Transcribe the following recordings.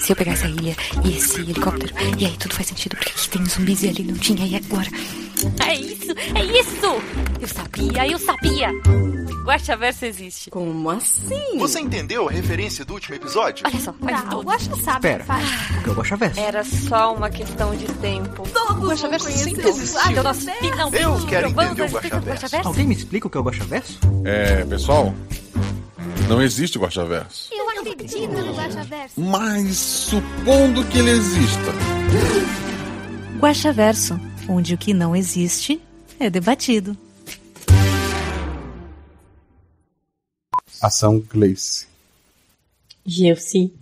Se eu pegar essa ilha e esse helicóptero, e aí tudo faz sentido, porque aqui tem zumbis e ali não tinha, e agora? É isso, é isso! Eu sabia, eu sabia! Guaxaverso existe. Como assim? Você entendeu a referência do último episódio? Olha só, faz Não, tudo. o Guaxa sabe Pera. que faz. O que é o Guaxaverso? Era só uma questão de tempo. Todos vão Guaxaverso sempre existiu. Ah, então nós finalmente Eu quero entender o Guaxaverso. Alguém me explica o que é o Guaxaverso? É, pessoal, não existe Guaxaverso. Eu acredito no Guaxaverso. Mas supondo que ele exista. Guaxaverso, onde o que não existe é debatido. Ação Gleice. Gelsi.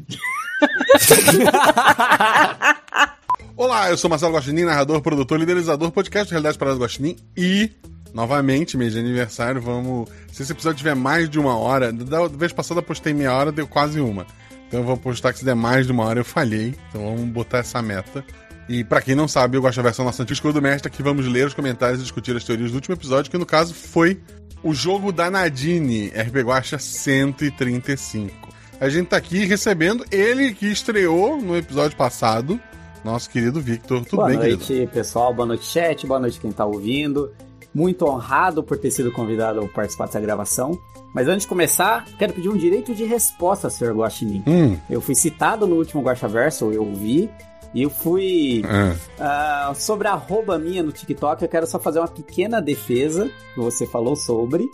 Olá, eu sou Marcelo Guaxinim, narrador, produtor, liderizador, podcast Realidade Parada Guaxinim e, novamente, mês de aniversário, vamos... Se esse episódio tiver mais de uma hora, da vez passada eu postei meia hora, deu quase uma. Então eu vou postar que se der mais de uma hora eu falhei, então vamos botar essa meta. E pra quem não sabe, eu gosto da versão nossa antiga escolha do mestre, aqui vamos ler os comentários e discutir as teorias do último episódio, que no caso foi o jogo da Nadine, RP Guacha 135. A gente tá aqui recebendo ele que estreou no episódio passado, nosso querido Victor. Tudo boa bem, noite, querido? pessoal. Boa noite, chat. Boa noite, quem tá ouvindo. Muito honrado por ter sido convidado a participar dessa gravação. Mas antes de começar, quero pedir um direito de resposta, Sr. Guaxinim. Hum, Eu fui citado no último Guaxaverso, eu vi, e eu fui ah, ah, sobre a arroba minha no TikTok. Eu quero só fazer uma pequena defesa que você falou sobre.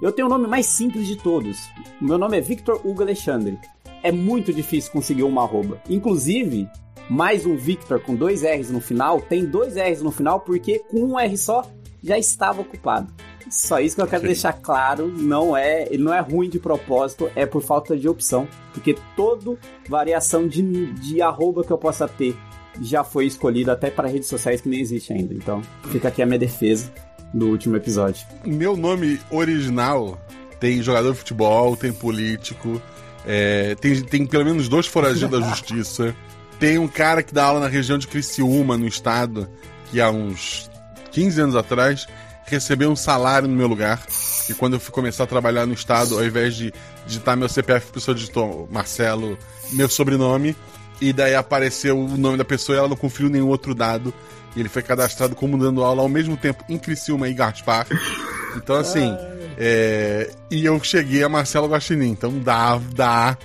Eu tenho o nome mais simples de todos. O meu nome é Victor Hugo Alexandre. É muito difícil conseguir uma arroba. Inclusive, mais um Victor com dois R's no final, tem dois R's no final porque com um R só já estava ocupado. Só isso que eu quero Sim. deixar claro, não é, ele não é ruim de propósito, é por falta de opção, porque toda variação de, de arroba que eu possa ter já foi escolhido até para redes sociais que nem existe ainda. Então, fica aqui a minha defesa do último episódio. meu nome original tem jogador de futebol, tem político, é, tem, tem pelo menos dois foragidos da justiça, tem um cara que dá aula na região de Criciúma, no estado, que há uns 15 anos atrás recebeu um salário no meu lugar. E quando eu fui começar a trabalhar no estado, ao invés de digitar meu CPF, a pessoa digitou Marcelo, meu sobrenome, e daí apareceu o nome da pessoa e ela não conferiu nenhum outro dado. E ele foi cadastrado como dando aula ao mesmo tempo em Criciúma e Gaspar. Então, assim, é, e eu cheguei a Marcelo Guaxinim, então dá, dá,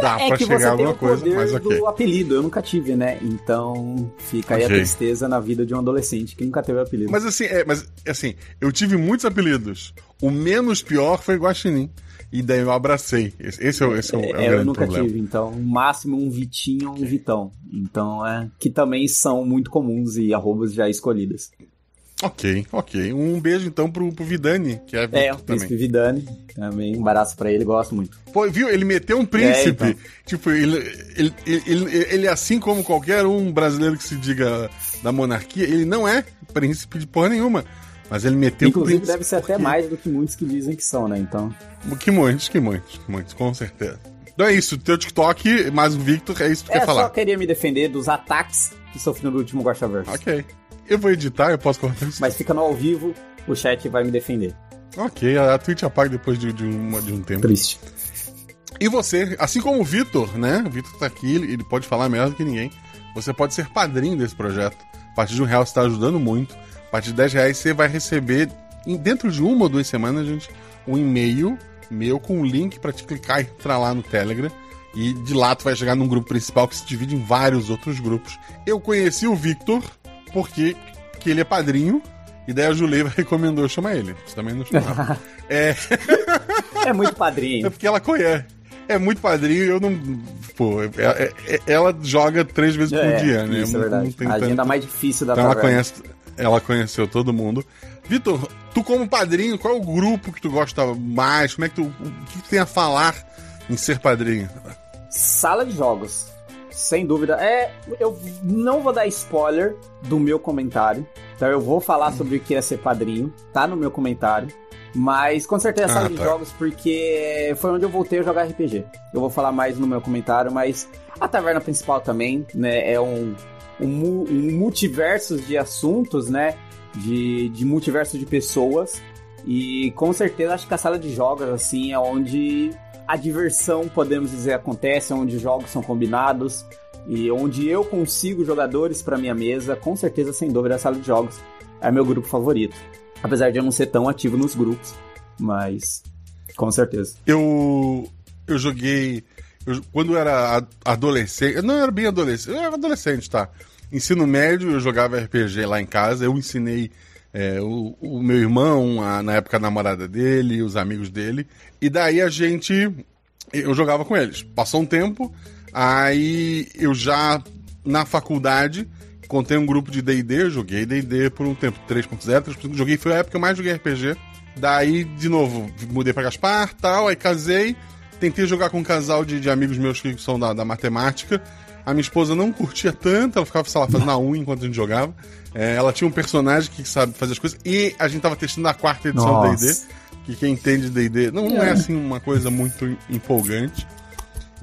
dá é pra que chegar você tem alguma o coisa, poder mas ok. do apelido, eu nunca tive, né? Então fica aí Ok. a tristeza na vida de um adolescente que nunca teve apelido. Mas assim, é, mas assim, eu tive muitos apelidos. O menos pior foi Guaxinim. E daí eu abracei. Esse, esse é, o- esse é, o- é o É, eu grande nunca problema. tive, então, no máximo um Vitinho ou um Vitão. Então, é. Que também são muito comuns e arrobas já escolhidas. Ok, ok. Um beijo então pro, pro Vidani, que é, É, o Príncipe também. Vidani. Também um abraço pra ele, gosto muito. Pô, viu? Ele meteu um príncipe. É, então. Tipo, ele, ele, ele, ele, ele, assim como qualquer um brasileiro que se diga da monarquia, ele não é príncipe de porra nenhuma. Mas ele meteu um Inclusive, príncipe. deve ser até mais do que muitos que dizem que são, né? Então. Que muitos, que muitos, que muitos, com certeza. Então é isso, teu TikTok, mais o Victor, é isso que tu É, quer só falar. queria me defender dos ataques que sofri no último Guaxaverso. Ok. Eu vou editar, eu posso cortar isso. Mas fica no ao vivo, o chat vai me defender. Ok, a, a Twitch apaga depois de, de, uma- de um tempo. Triste. E você, assim como o Vitor, né? O Vitor tá aqui, ele, ele pode falar melhor do que ninguém. Você pode ser padrinho desse projeto. A partir de um real você está ajudando muito. A partir de 10 reais você vai receber, em- dentro de uma ou duas semanas, gente, um e-mail meu com um link para te clicar e entrar lá no Telegram. E de lá tu vai chegar num grupo principal que se divide em vários outros grupos. Eu conheci o Victor porque que ele é padrinho. E daí a Juleiva recomendou chamar ele. Você também não chamava. é, É muito é padrinho. porque ela conhece. É muito padrinho e eu não. Pô, é- é- é- ela joga três vezes por É, dia, né? Isso é verdade. não a agenda tanto- mais difícil da Então ela conhece. Ela conheceu todo mundo. Vitor, tu como padrinho, qual é o grupo que tu gosta mais? Como é que tu. O que tu tem a falar em ser padrinho? Sala de jogos. Sem dúvida. É, eu não vou dar spoiler do meu comentário. Então eu vou falar sobre o que é ser padrinho. Tá no meu comentário. Mas com certeza Ah, sala de tá. jogos, porque foi onde eu voltei a jogar RPG. Eu vou falar mais no meu comentário, mas a taverna principal também, né? É um, um, um multiverso de assuntos, né? De, de multiverso de pessoas. E com certeza acho que a sala de jogos, assim, é onde a diversão, podemos dizer, acontece, onde os jogos são combinados e onde eu consigo jogadores para minha mesa, com certeza, sem dúvida, a sala de jogos é meu grupo favorito. Apesar de eu não ser tão ativo nos grupos, mas com certeza. Eu eu joguei eu, quando eu era adolescente, eu não era bem adolescente, eu era adolescente, tá? Ensino médio, eu jogava RPG lá em casa, eu ensinei é, o, o, meu irmão, a, na época a namorada dele, os amigos dele. E daí a gente. Eu jogava com eles. Passou um tempo, aí eu já na faculdade contei um grupo de DD, joguei DD por um tempo, 3.0, 3.5, joguei, foi a época que eu mais joguei RPG. Daí, de novo, mudei pra Gaspar tal, aí casei, tentei jogar com um casal de, de amigos meus que são da, da matemática. A minha esposa não curtia tanto, ela ficava, sei lá, fazendo a unha enquanto a gente jogava. É, ela tinha um personagem que sabe fazer as coisas. E a gente tava testando a quarta edição do D&D. Que quem entende D&D não, não é. é assim uma coisa muito empolgante.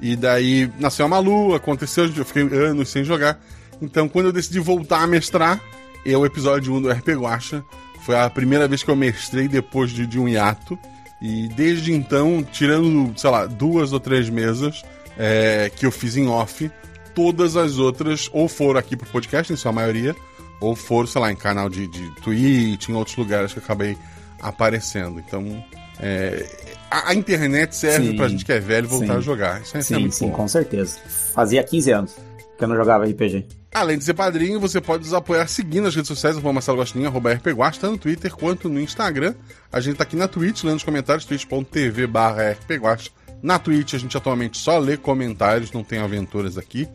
E daí nasceu a Malu, aconteceu, eu fiquei anos sem jogar. Então quando eu decidi voltar a mestrar, é o episódio 1 do RP Guacha. Foi a primeira vez que eu mestrei depois de, de um hiato. E desde então, tirando, sei lá, duas ou três mesas é, que eu fiz em off, todas as outras ou foram aqui pro podcast, em sua maioria, ou foram, sei lá, em canal de, de Twitch, em outros lugares que eu acabei aparecendo. Então, é, a, a, internet serve sim. pra gente que é velho voltar sim. a jogar. Isso é, sim, é muito sim, bom. com certeza. Fazia 15 anos que eu não jogava RPG. Além de ser padrinho, você pode nos apoiar seguindo as redes sociais, arroba Marcelo Gostinho, arroba rpguasta, tanto no Twitter quanto no Instagram. A gente tá aqui na Twitch, lendo os comentários, twitch.tv barra. Na Twitch a gente atualmente só lê comentários, não tem aventuras aqui.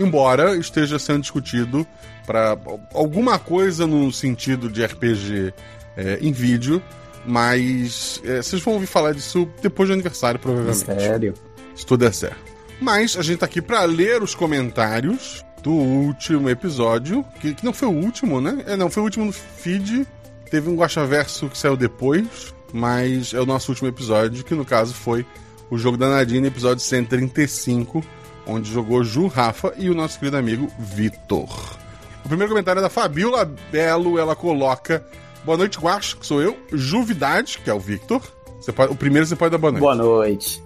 Embora esteja sendo discutido para alguma coisa no sentido de RPG é, em vídeo, mas é, vocês vão ouvir falar disso depois do aniversário, provavelmente. Sério? Se tudo der certo. Mas a gente tá aqui para ler os comentários do último episódio, que, que, não foi o último, né? É, não, foi o último no feed. Teve um Guaxaverso que saiu depois, mas é o nosso último episódio, que no caso foi o jogo da Nadine, episódio 135, onde jogou Ju, Rafa e o nosso querido amigo Vitor. O primeiro comentário é da Fabiola Belo, ela coloca Boa noite, Guacho, que sou eu. Juvidade, que é o Victor. Você pode, o primeiro você pode dar boa noite. Boa noite.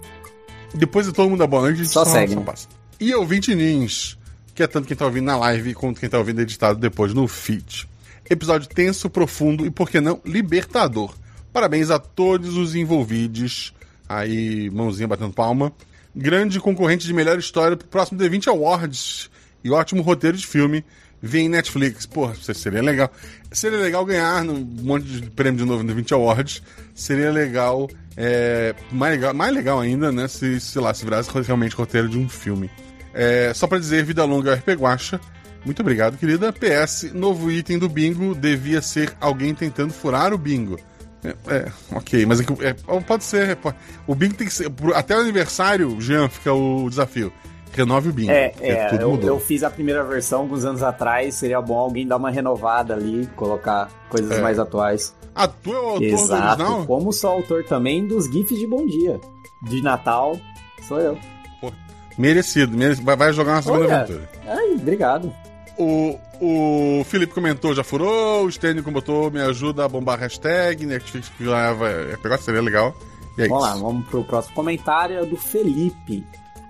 Depois de todo mundo dar boa noite, a gente só, só segue. Só passa. E ouvinte Nins, que é tanto quem tá ouvindo na live quanto quem tá ouvindo editado depois no feed. Episódio tenso, profundo e, por que não, libertador. Parabéns a todos os envolvidos. Aí, mãozinha batendo palma. Grande concorrente de melhor história pro próximo D20 Awards. E ótimo roteiro de filme vem Netflix. Pô, seria legal. Seria legal ganhar um monte de prêmio de novo no 20 Awards. Seria legal, é, mais legal, mais legal ainda, né? Se, sei lá, se virasse realmente roteiro de um filme. É, só para dizer, vida longa RP Guacha. Muito obrigado, querida. PS, novo item do bingo devia ser alguém tentando furar o bingo. É, é ok, mas é, é pode ser. Pode, o bingo tem que ser. Até o aniversário, Jean, fica o desafio renove o bingo. É, é eu, eu, fiz a primeira versão alguns anos atrás, seria bom alguém dar uma renovada ali, colocar coisas é. mais atuais. Ah, tu é o autor Exato, original? como sou autor também dos GIFs de Bom Dia. De Natal, sou eu. Pô, merecido, merecido. Vai jogar uma segunda Olha, aventura. Ai, obrigado. O, o Felipe comentou, já furou, o Stênico botou, me ajuda a bombar a hashtag, Netflix que leva, é, pegar, seria legal. É vamos isso. lá, vamos pro próximo comentário é do Felipe.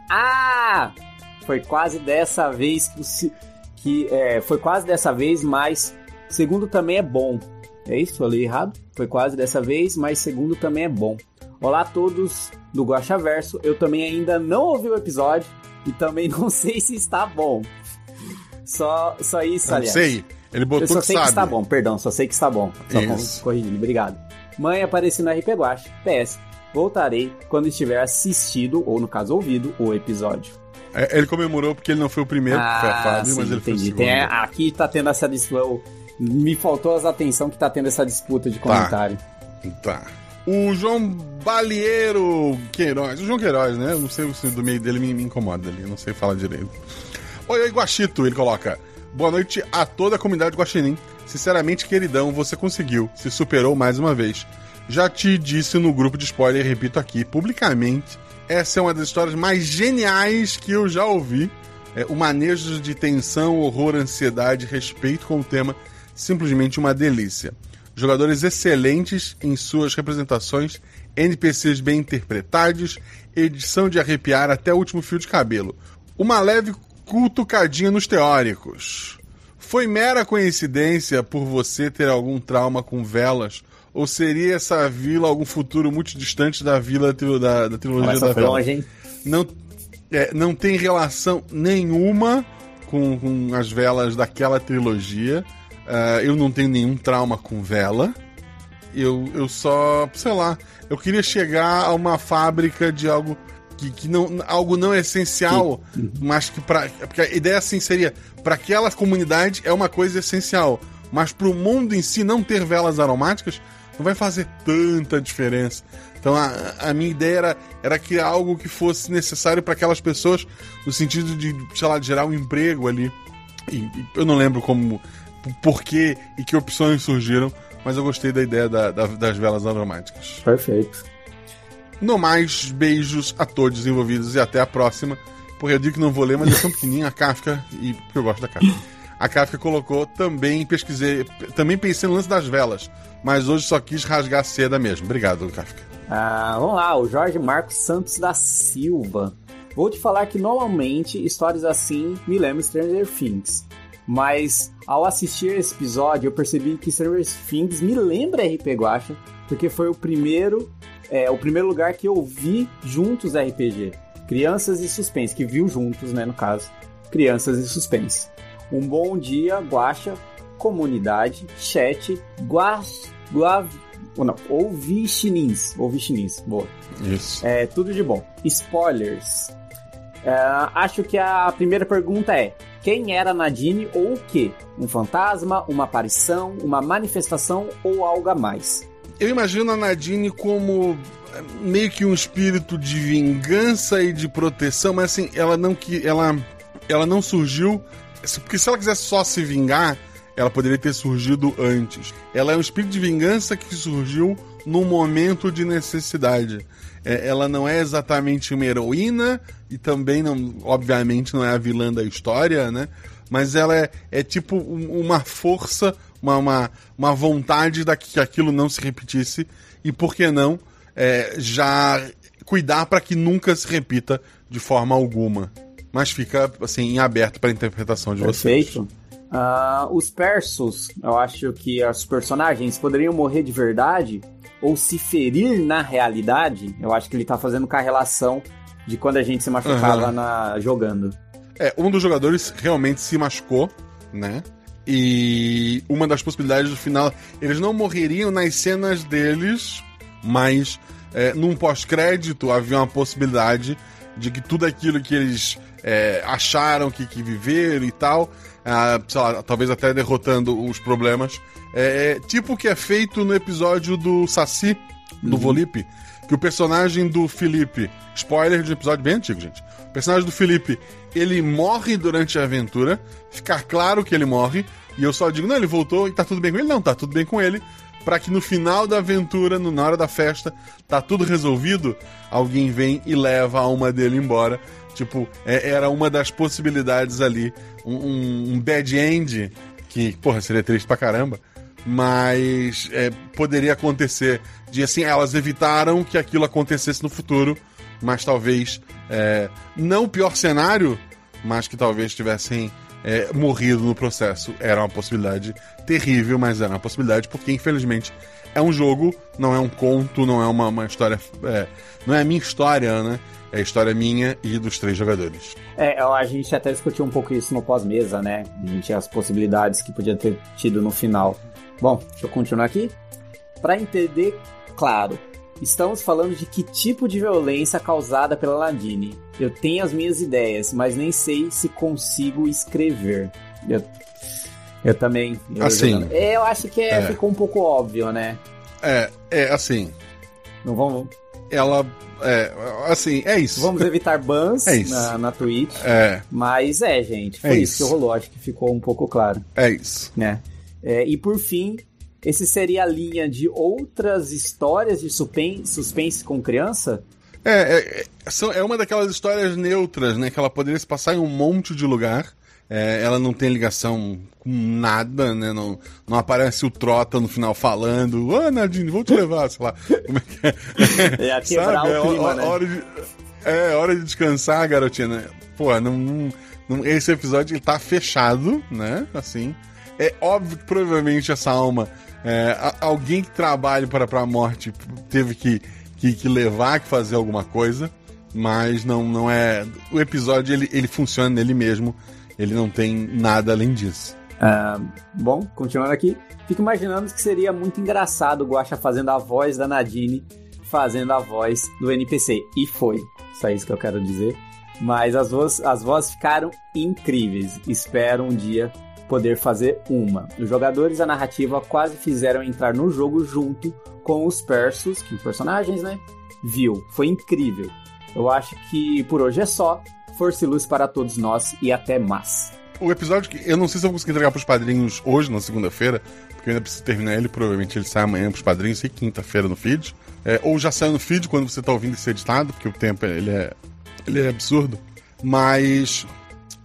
Ah! Foi quase dessa vez que, que é, foi quase dessa vez, mas segundo também é bom. É isso? Li errado? Foi quase dessa vez, mas segundo também é bom. Olá a todos do Guacha Verso. Eu também ainda não ouvi o episódio e também não sei se está bom. Só, só isso, aliás. sei. Ele botou Eu só que sei sabe. que está bom, perdão, só sei que está bom. Só corrigindo, obrigado. Mãe apareceu no RP Guacha. PS. Voltarei quando estiver assistido, ou no caso ouvido, o episódio. É, ele comemorou porque ele não foi o primeiro ah, foi a Fábio, sim, mas ele entendi. foi o Tem, aqui tá tendo essa disputa. Me faltou as atenção que tá tendo essa disputa de comentário. Tá. tá. O João Balieiro Queiroz. O João Queiroz, né? Eu não sei se do meio dele me, me incomoda ali, eu não sei falar direito. Oi, oi, Guaxito, ele coloca. Boa noite a toda a comunidade Guaxinim. Sinceramente, queridão, você conseguiu. Se superou mais uma vez. Já te disse no grupo de spoiler, repito aqui publicamente, essa é uma das histórias mais geniais que eu já ouvi. É, o manejo de tensão, horror, ansiedade, respeito com o tema, simplesmente uma delícia. jogadores excelentes em suas representações, NPCs bem interpretados, edição de arrepiar até o último fio de cabelo. Uma leve cutucadinha nos teóricos. Foi mera coincidência por você ter algum trauma com velas? Ou seria essa vila algum futuro muito distante da vila da, da trilogia Essa da vela? longe, hein? Não, é, não tem relação nenhuma com, com as velas daquela trilogia. Ah, eu não tenho nenhum trauma com vela. Eu, eu só, sei lá, eu queria chegar a uma fábrica de algo que, que não, algo não essencial, mas que para porque a ideia assim seria para aquela comunidade é uma coisa essencial, mas para o mundo em si não ter velas aromáticas não vai fazer tanta diferença. Então a, a minha ideia era, era criar algo que fosse necessário para aquelas pessoas, no sentido de, sei lá, de gerar um emprego ali. E, e eu não lembro como, por que e que opções surgiram, mas eu gostei da ideia da- da- das velas aromáticas. Perfeito. No mais, beijos a todos envolvidos e até a próxima. Porque eu digo que não vou ler, mas é tão pequenininho a Kafka, e porque eu gosto da Kafka. A Kafka colocou também, pesquisei, também pensei no lance das velas, mas hoje só quis rasgar a seda mesmo. Obrigado, Kafka. Ah, vamos lá, o Jorge Marcos Santos da Silva. Vou te falar que normalmente histórias assim me lembram Stranger Things. Mas ao assistir esse episódio, eu percebi que Stranger Things me lembra RP Guacha, porque foi o primeiro, é, o primeiro lugar que eu vi juntos RPG. Crianças e Suspense, que viu juntos, né, no caso. Crianças e Suspense. Um bom dia, Guacha, comunidade, chat, guas, guav, ou não, ouvi chinês, ouvi chinês, boa. Isso. É, tudo de bom. Spoilers. É, acho que a primeira pergunta é: quem era Nadine ou o quê? Um fantasma, uma aparição, uma manifestação ou algo a mais? Eu imagino a Nadine como eh, meio que um espírito de vingança e de proteção, mas assim, ela não que ela ela não surgiu, porque se ela quisesse só se vingar, ela poderia ter surgido antes. Ela é um espírito de vingança que surgiu num momento de necessidade. É, ela não é exatamente uma heroína e também não, obviamente, não é a vilã da história, né? Mas ela é, é tipo um- uma força, uma, uma, uma vontade da que aquilo não se repetisse e, por que não, é, já cuidar para que nunca se repita de forma alguma. Mas fica assim em aberto para interpretação de vocês. Perfeito. Ah, os persos, eu acho que os personagens poderiam morrer de verdade ou se ferir na realidade. Eu acho que ele tá fazendo com a relação de quando a gente se machucava Aham. na, jogando. É, um dos jogadores realmente se machucou, né? E uma das possibilidades do final, eles não morreriam nas cenas deles, mas é, num pós-crédito havia uma possibilidade de que tudo aquilo que eles é, acharam que, que viveram e tal, ah, sei lá, talvez até derrotando os problemas, é, é tipo o que é feito no episódio do Saci, do Volipe, que o personagem do Felipe, spoiler de um episódio bem antigo, gente. O personagem do Felipe, ele morre durante a aventura, ficar claro que ele morre, e eu só digo, não, ele voltou e tá tudo bem com ele. Não, tá tudo bem com ele. Pra que no final da aventura, na hora da festa, tá tudo resolvido, alguém vem e leva a alma dele embora. Tipo, é- era uma das possibilidades ali, um, um- um bad end, que, porra, seria triste pra caramba, mas é, poderia acontecer de assim, elas evitaram que aquilo acontecesse no futuro, mas talvez é, não o pior cenário, mas que talvez tivessem é, morrido no processo. Era uma possibilidade terrível, mas era uma possibilidade porque infelizmente é um jogo, não é um conto, não é uma, uma história, é, não é a minha história, né? É a história minha e dos três jogadores. É, a gente até discutiu um pouco isso no pós-mesa, né? A gente as possibilidades que podia ter tido no final. Bom, deixa eu continuar aqui. Pra entender, claro, estamos falando de que tipo de violência causada pela Nadine. Eu tenho as minhas ideias, mas nem sei se consigo escrever. Eu, eu também. Eu, Assim, jogando- É, eu acho que é- é. ficou um pouco óbvio, né? É, é assim, Não vamos, ela, é, assim, é isso. vamos evitar bans É na, na Twitch. É, Mas é, gente, foi É isso. isso. que rolou. Acho que ficou um pouco claro. é isso. né? É, e por fim, esse seria a linha de outras histórias de suspense, suspense com criança? É, é, é, são- é uma daquelas histórias neutras, né? Que ela poderia se passar em um monte de lugar. É, ela não tem ligação com nada, né? Não, não aparece o Trota no final falando, ô Nadine, vou te levar, sei lá. Como é que é? É a quebrar Sabe? o clima, é, né? hora de, é hora de descansar, garotinha. né? Pô, não, não- não- esse episódio ele tá fechado, né? Assim. É óbvio que provavelmente essa alma, é, a- alguém que trabalha para, para a morte teve que, que, que levar, que fazer alguma coisa, mas não, não é. O episódio ele, ele funciona nele mesmo, ele não tem nada além disso. Ah, bom, continuando aqui, fico imaginando que seria muito engraçado o Guaxa fazendo a voz da Nadine, fazendo a voz do NPC. E foi. Só isso que eu quero dizer. Mas as vozes, as vozes ficaram incríveis. Espero um dia poder fazer uma. Os jogadores da narrativa quase fizeram entrar no jogo junto com os persos, que os personagens, né? Viu. Foi incrível. Eu acho que por hoje é só. Força e luz para todos nós e até mais. O episódio que eu não sei se eu vou conseguir entregar pros padrinhos hoje, na segunda-feira, porque eu ainda preciso terminar ele, provavelmente ele sai amanhã pros padrinhos e quinta-feira no feed. É, ou já saiu no feed quando você tá ouvindo esse editado, porque o tempo ele é, ele é absurdo. Mas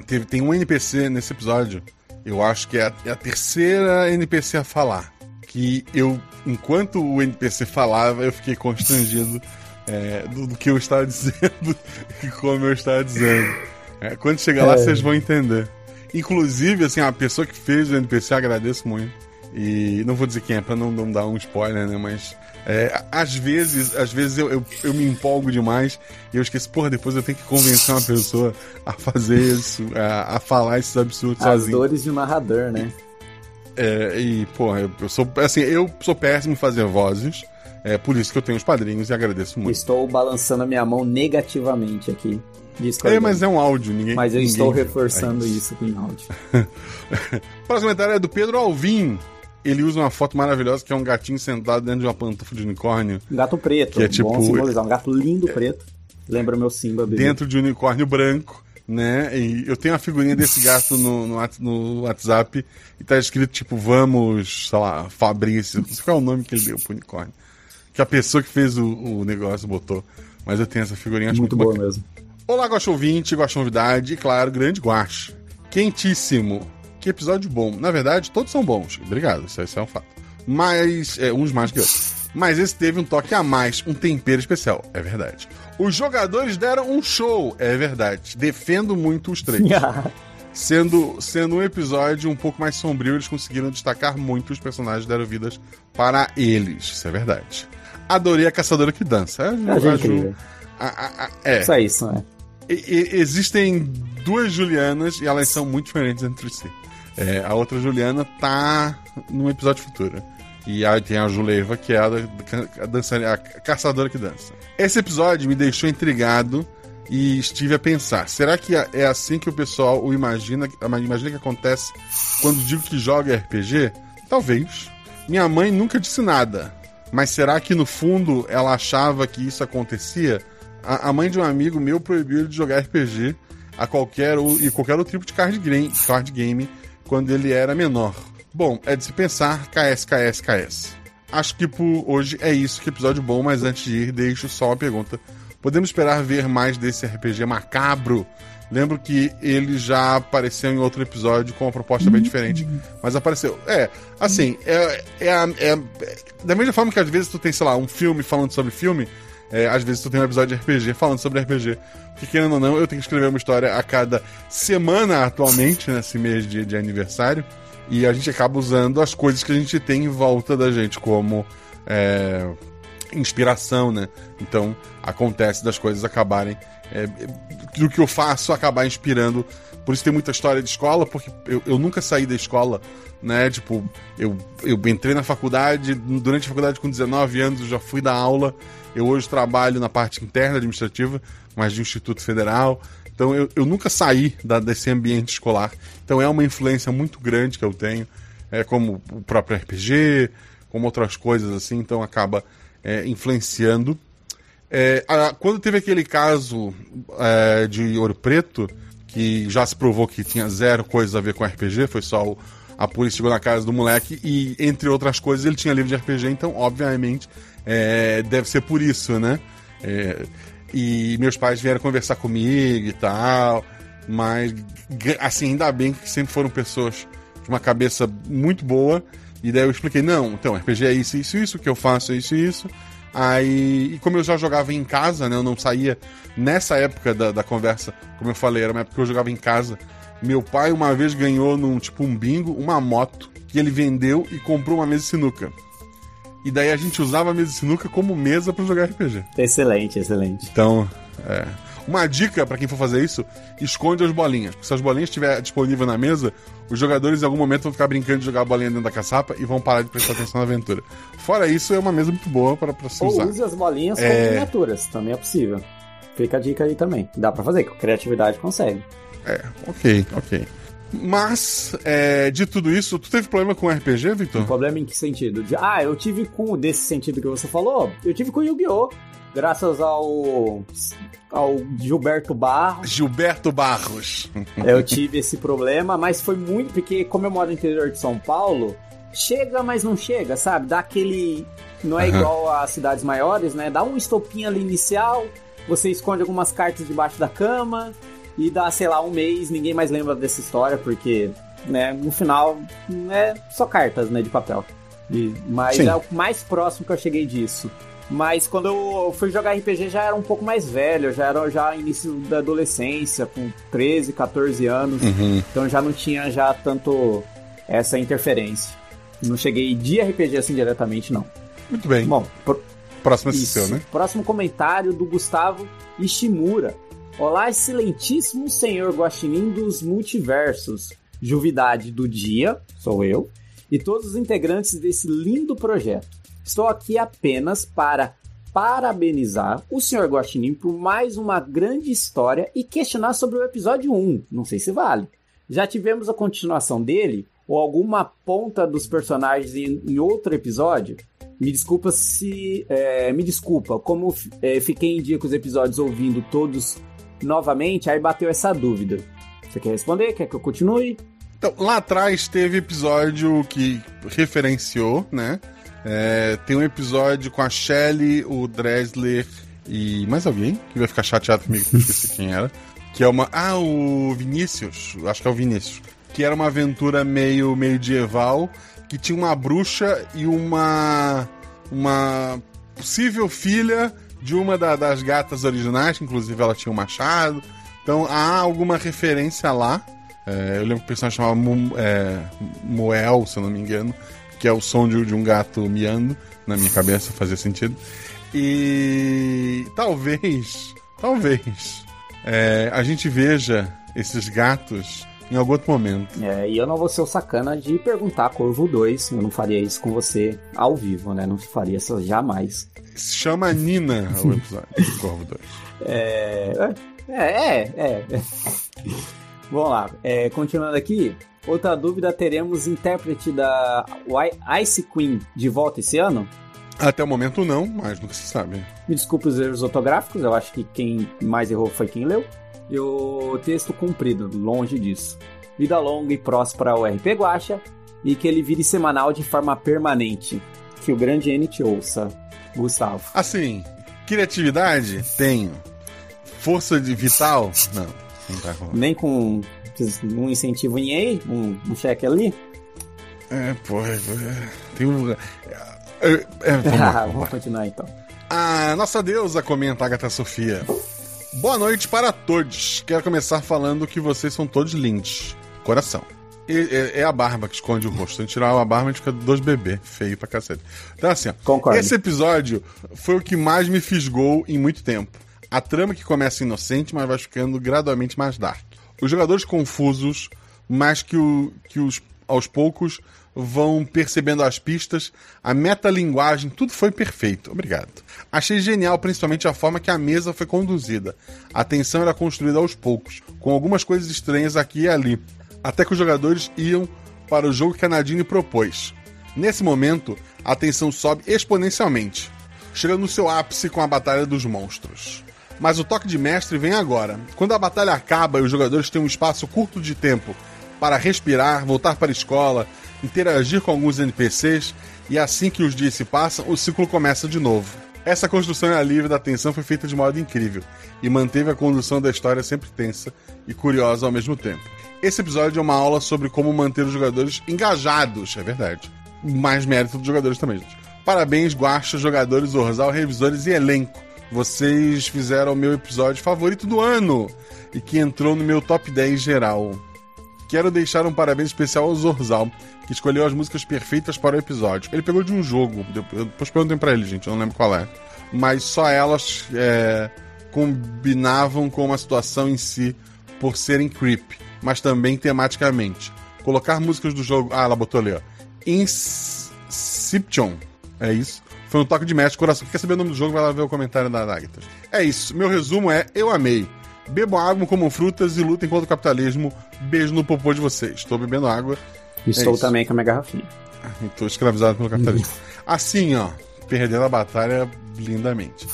teve, tem um NPC nesse episódio, eu acho que é a, é a terceira NPC a falar. Que eu, enquanto o NPC falava, eu fiquei constrangido é, do, do que eu estava dizendo e como eu estava dizendo. É, quando chegar lá, É. vocês vão entender. Inclusive, assim, a pessoa que fez o NPC, agradeço muito. E não vou dizer quem é pra não, não dar um spoiler, né? Mas é, às vezes, às vezes eu, eu, eu me empolgo demais e eu esqueço, porra, depois eu tenho que convencer uma pessoa a fazer isso, a, a falar esses absurdos As sozinho. dores de um narrador, né? É, e, porra, eu, eu sou assim, eu sou péssimo em fazer vozes. É por isso que eu tenho os padrinhos e agradeço muito. Estou balançando a minha mão negativamente aqui. É, mas é um áudio, ninguém. Mas eu ninguém estou reforçando É isso com áudio. Próximo comentário é do Pedro Alvim. Ele usa uma foto maravilhosa que é um gatinho sentado dentro de uma pantufa de unicórnio. Um gato preto, Que é tipo- bom simbolizar. Um gato lindo preto. Lembra meu Simba bebê. dentro de um unicórnio branco, né? E eu tenho uma figurinha desse gato no, no, no WhatsApp e tá escrito tipo, vamos, sei lá, Fabrício, não sei qual é o nome que ele deu pro unicórnio. Que a pessoa que fez o, o negócio botou. Mas eu tenho essa figurinha, acho Muito muito, boa bacana. mesmo. Olá, Guaxa ouvinte, Guaxa novidade e, claro, grande Guaxa. Quentíssimo. Que episódio bom. Na verdade, todos são bons. Obrigado, isso, isso é um fato. Mas, é, uns mais que outros. Mas esse teve um toque a mais, um tempero especial. É verdade. Os jogadores deram um show. É verdade. Defendo muito os três. Sendo, sendo um episódio um pouco mais sombrio, eles conseguiram destacar muito os personagens deram vidas para eles. Isso é verdade. Adorei a caçadora que dança. A Ju- A Ju é a Ju- a- a- a- é. Só isso, né? E- e- existem duas Julianas e elas são muito diferentes entre si. É, a outra Juliana tá num episódio futuro. E aí tem a Juleiva, que é a, a, a caçadora que dança. Esse episódio me deixou intrigado e estive a pensar: será que é assim que o pessoal o imagina, imagina que acontece quando digo que joga RPG? Talvez. Minha mãe nunca disse nada. Mas será que no fundo ela achava que isso acontecia? A, a mãe de um amigo meu proibiu ele de jogar RPG a qualquer e qualquer outro tipo de card game, card game quando ele era menor. Bom, é de se pensar KS, KS, KS. Acho que por hoje é isso, que episódio bom, mas antes de ir, deixo só uma pergunta. Podemos esperar ver mais desse RPG macabro? Lembro que ele já apareceu em outro episódio com uma proposta bem diferente, mas apareceu. É, assim, é, é, a- é- é- da mesma forma que às vezes tu tem, sei lá, um filme falando sobre filme, é, às vezes tu tem um episódio de RPG falando sobre RPG. Porque querendo ou não, eu tenho que escrever uma história a cada semana atualmente, nesse mês de, de aniversário. E a gente acaba usando as coisas que a gente tem em volta da gente, como é, inspiração, né? Então acontece das coisas acabarem. É, do que eu faço acabar inspirando. Por isso tem muita história de escola, porque eu, eu nunca saí da escola, né? Tipo, eu, eu entrei na faculdade, durante a faculdade com 19 anos já fui dar aula. Eu hoje trabalho na parte interna administrativa, mas de Instituto Federal. Então eu, eu nunca saí da- desse ambiente escolar. Então é uma influência muito grande que eu tenho, é como o próprio RPG, como outras coisas assim. Então acaba é, influenciando. É, a- quando teve aquele caso é, de Ouro Preto, que já se provou que tinha zero coisas a ver com RPG, foi só o- a polícia chegou na casa do moleque e, entre outras coisas, ele tinha livro de RPG, então, obviamente, é, deve ser por isso, né? É, e meus pais vieram conversar comigo e tal. Mas, assim, ainda bem que sempre foram pessoas de uma cabeça muito boa. E daí eu expliquei, não, então, RPG é isso, isso, isso, que eu faço é isso isso. Aí, e como eu já jogava em casa, né, eu não saía nessa época da, da conversa, como eu falei, era uma época que eu jogava em casa. Meu pai uma vez ganhou num tipo um bingo uma moto que ele vendeu e comprou uma mesa de sinuca. E daí a gente usava a mesa de sinuca como mesa pra jogar RPG. Excelente, excelente. Então, é. Uma dica pra quem for fazer isso: esconde as bolinhas. Se as bolinhas estiver disponível na mesa, os jogadores em algum momento vão ficar brincando de jogar a bolinha dentro da caçapa e vão parar de prestar atenção na aventura. Fora isso, é uma mesa muito boa pra se Ou usar. use as bolinhas como É. miniaturas, também é possível. Fica a dica aí também. Dá pra fazer, com criatividade consegue. É, ok, ok. Mas, é, de tudo isso, tu teve problema com RPG, Victor? Um problema em que sentido? De- ah, eu tive com, desse sentido que você falou, eu tive com Yu-Gi-Oh! Graças ao, ao Gilberto Barros. Gilberto Barros. Eu tive esse problema, mas foi muito porque, como eu moro no interior de São Paulo, chega, mas não chega, sabe? Dá aquele. Não é Aham. igual às cidades maiores, né? Dá um estopinho ali inicial, você esconde algumas cartas debaixo da cama e dá, sei lá, um mês, ninguém mais lembra dessa história, porque, né, no final, é só cartas, né, de papel. E- mas Sim. é o mais próximo que eu cheguei disso. Mas quando eu fui jogar RPG já era um pouco mais velho, já era já início da adolescência, com 13, 14 anos. Uhum. Então já não tinha já tanto essa interferência. Não cheguei de RPG assim diretamente, não. Muito bem. Bom, pro- Próximo é isso. seu, né? Próximo comentário do Gustavo Ishimura. Olá, excelentíssimo senhor Guaxinim dos multiversos. Juvidade do dia, sou eu, e todos os integrantes desse lindo projeto. Estou aqui apenas para parabenizar o senhor Guaxinim por mais uma grande história e questionar sobre o episódio 1. Não sei se vale. Já tivemos a continuação dele ou alguma ponta dos personagens em, em outro episódio? Me desculpa se. é, me desculpa, como é, fiquei em dia com os episódios ouvindo todos novamente, aí bateu essa dúvida. Você quer responder? Quer que eu continue? Então, lá atrás teve episódio que referenciou, né? É, tem um episódio com a Shelley, o Dresler e mais alguém que vai ficar chateado comigo que eu esqueci quem era. Que é uma. Ah, o Vinícius. Acho que é o Vinícius. Que era uma aventura meio medieval que tinha uma bruxa e uma. Uma possível filha de uma da- das gatas originais, que inclusive ela tinha um machado. Então há alguma referência lá. É, eu lembro que o personagem chamava Mu- é, Moel, se eu não me engano, que é o som de, de um gato miando. Na minha cabeça fazia sentido. E talvez, talvez, é, a gente veja esses gatos em algum outro momento. É, e eu não vou ser o sacana de perguntar Corvo 2. Eu não faria isso com você ao vivo, né? Não faria isso jamais. Se chama Nina o episódio do Corvo 2. É. É, é, é. é. Vamos lá. É, continuando aqui. Outra dúvida: teremos intérprete da Ice Queen de volta esse ano? Até o momento não, mas nunca se sabe. Me desculpe os erros ortográficos, eu acho que quem mais errou foi quem leu. E o texto cumprido, longe disso. Vida longa e próspera ao RP Guacha e que ele vire semanal de forma permanente. Que o grande N te ouça, Gustavo. Assim, criatividade? Tenho. Força de vital? Não, não tá rolando. Nem com um incentivo em EI, um, um cheque ali. É, pô, é, é, tem um. É, é, vamos lá, vamos Vamos continuar então. A nossa deusa comenta Agatha Sofia. Boa noite para todos. Quero começar falando que vocês são todos lindos. Coração. E- é, é a barba que esconde o rosto. Se a gente tirar a barba, a gente fica dois bebês. Feio pra cacete. Então, assim, ó, Concordo. esse episódio foi o que mais me fisgou em muito tempo. A trama que começa inocente, mas vai ficando gradualmente mais dark. Os jogadores confusos, mas que, o, que os, aos poucos vão percebendo as pistas, a metalinguagem, tudo foi perfeito. Obrigado. Achei genial, principalmente a forma que a mesa foi conduzida. A tensão era construída aos poucos, com algumas coisas estranhas aqui e ali, até que os jogadores iam para o jogo que a Nadine propôs. Nesse momento, a tensão sobe exponencialmente, chegando no seu ápice com a Batalha dos Monstros. Mas o toque de mestre vem agora. Quando a batalha acaba e os jogadores têm um espaço curto de tempo para respirar, voltar para a escola, interagir com alguns NPCs, e assim que os dias se passam, o ciclo começa de novo. Essa construção e alívio da tensão foi feita de modo incrível e manteve a condução da história sempre tensa e curiosa ao mesmo tempo. Esse episódio é uma aula sobre como manter os jogadores engajados, é verdade. Mais mérito dos jogadores também, gente. Parabéns, Guaxa, jogadores, Orzal, revisores e elenco. Vocês fizeram o meu episódio favorito do ano e que entrou no meu top 10 geral. Quero deixar um parabéns especial ao Zorzal, que escolheu as músicas perfeitas para o episódio. Ele pegou de um jogo, depois perguntem pra ele, gente, eu não lembro qual é. Mas só elas é, combinavam com a situação em si por serem creep, mas também tematicamente. Colocar músicas do jogo. Ah, ela botou ali, ó. Inception. É isso. Foi um toque de mestre, coração. Quer saber o nome do jogo? Vai lá ver o comentário da Agatha. É isso. Meu resumo é: eu amei. Bebam água, comam frutas e lutem contra o capitalismo. Beijo no popô de vocês. Estou bebendo água. Estou é também com a minha garrafinha. Estou escravizado pelo capitalismo. assim, ó. Perdendo a batalha lindamente.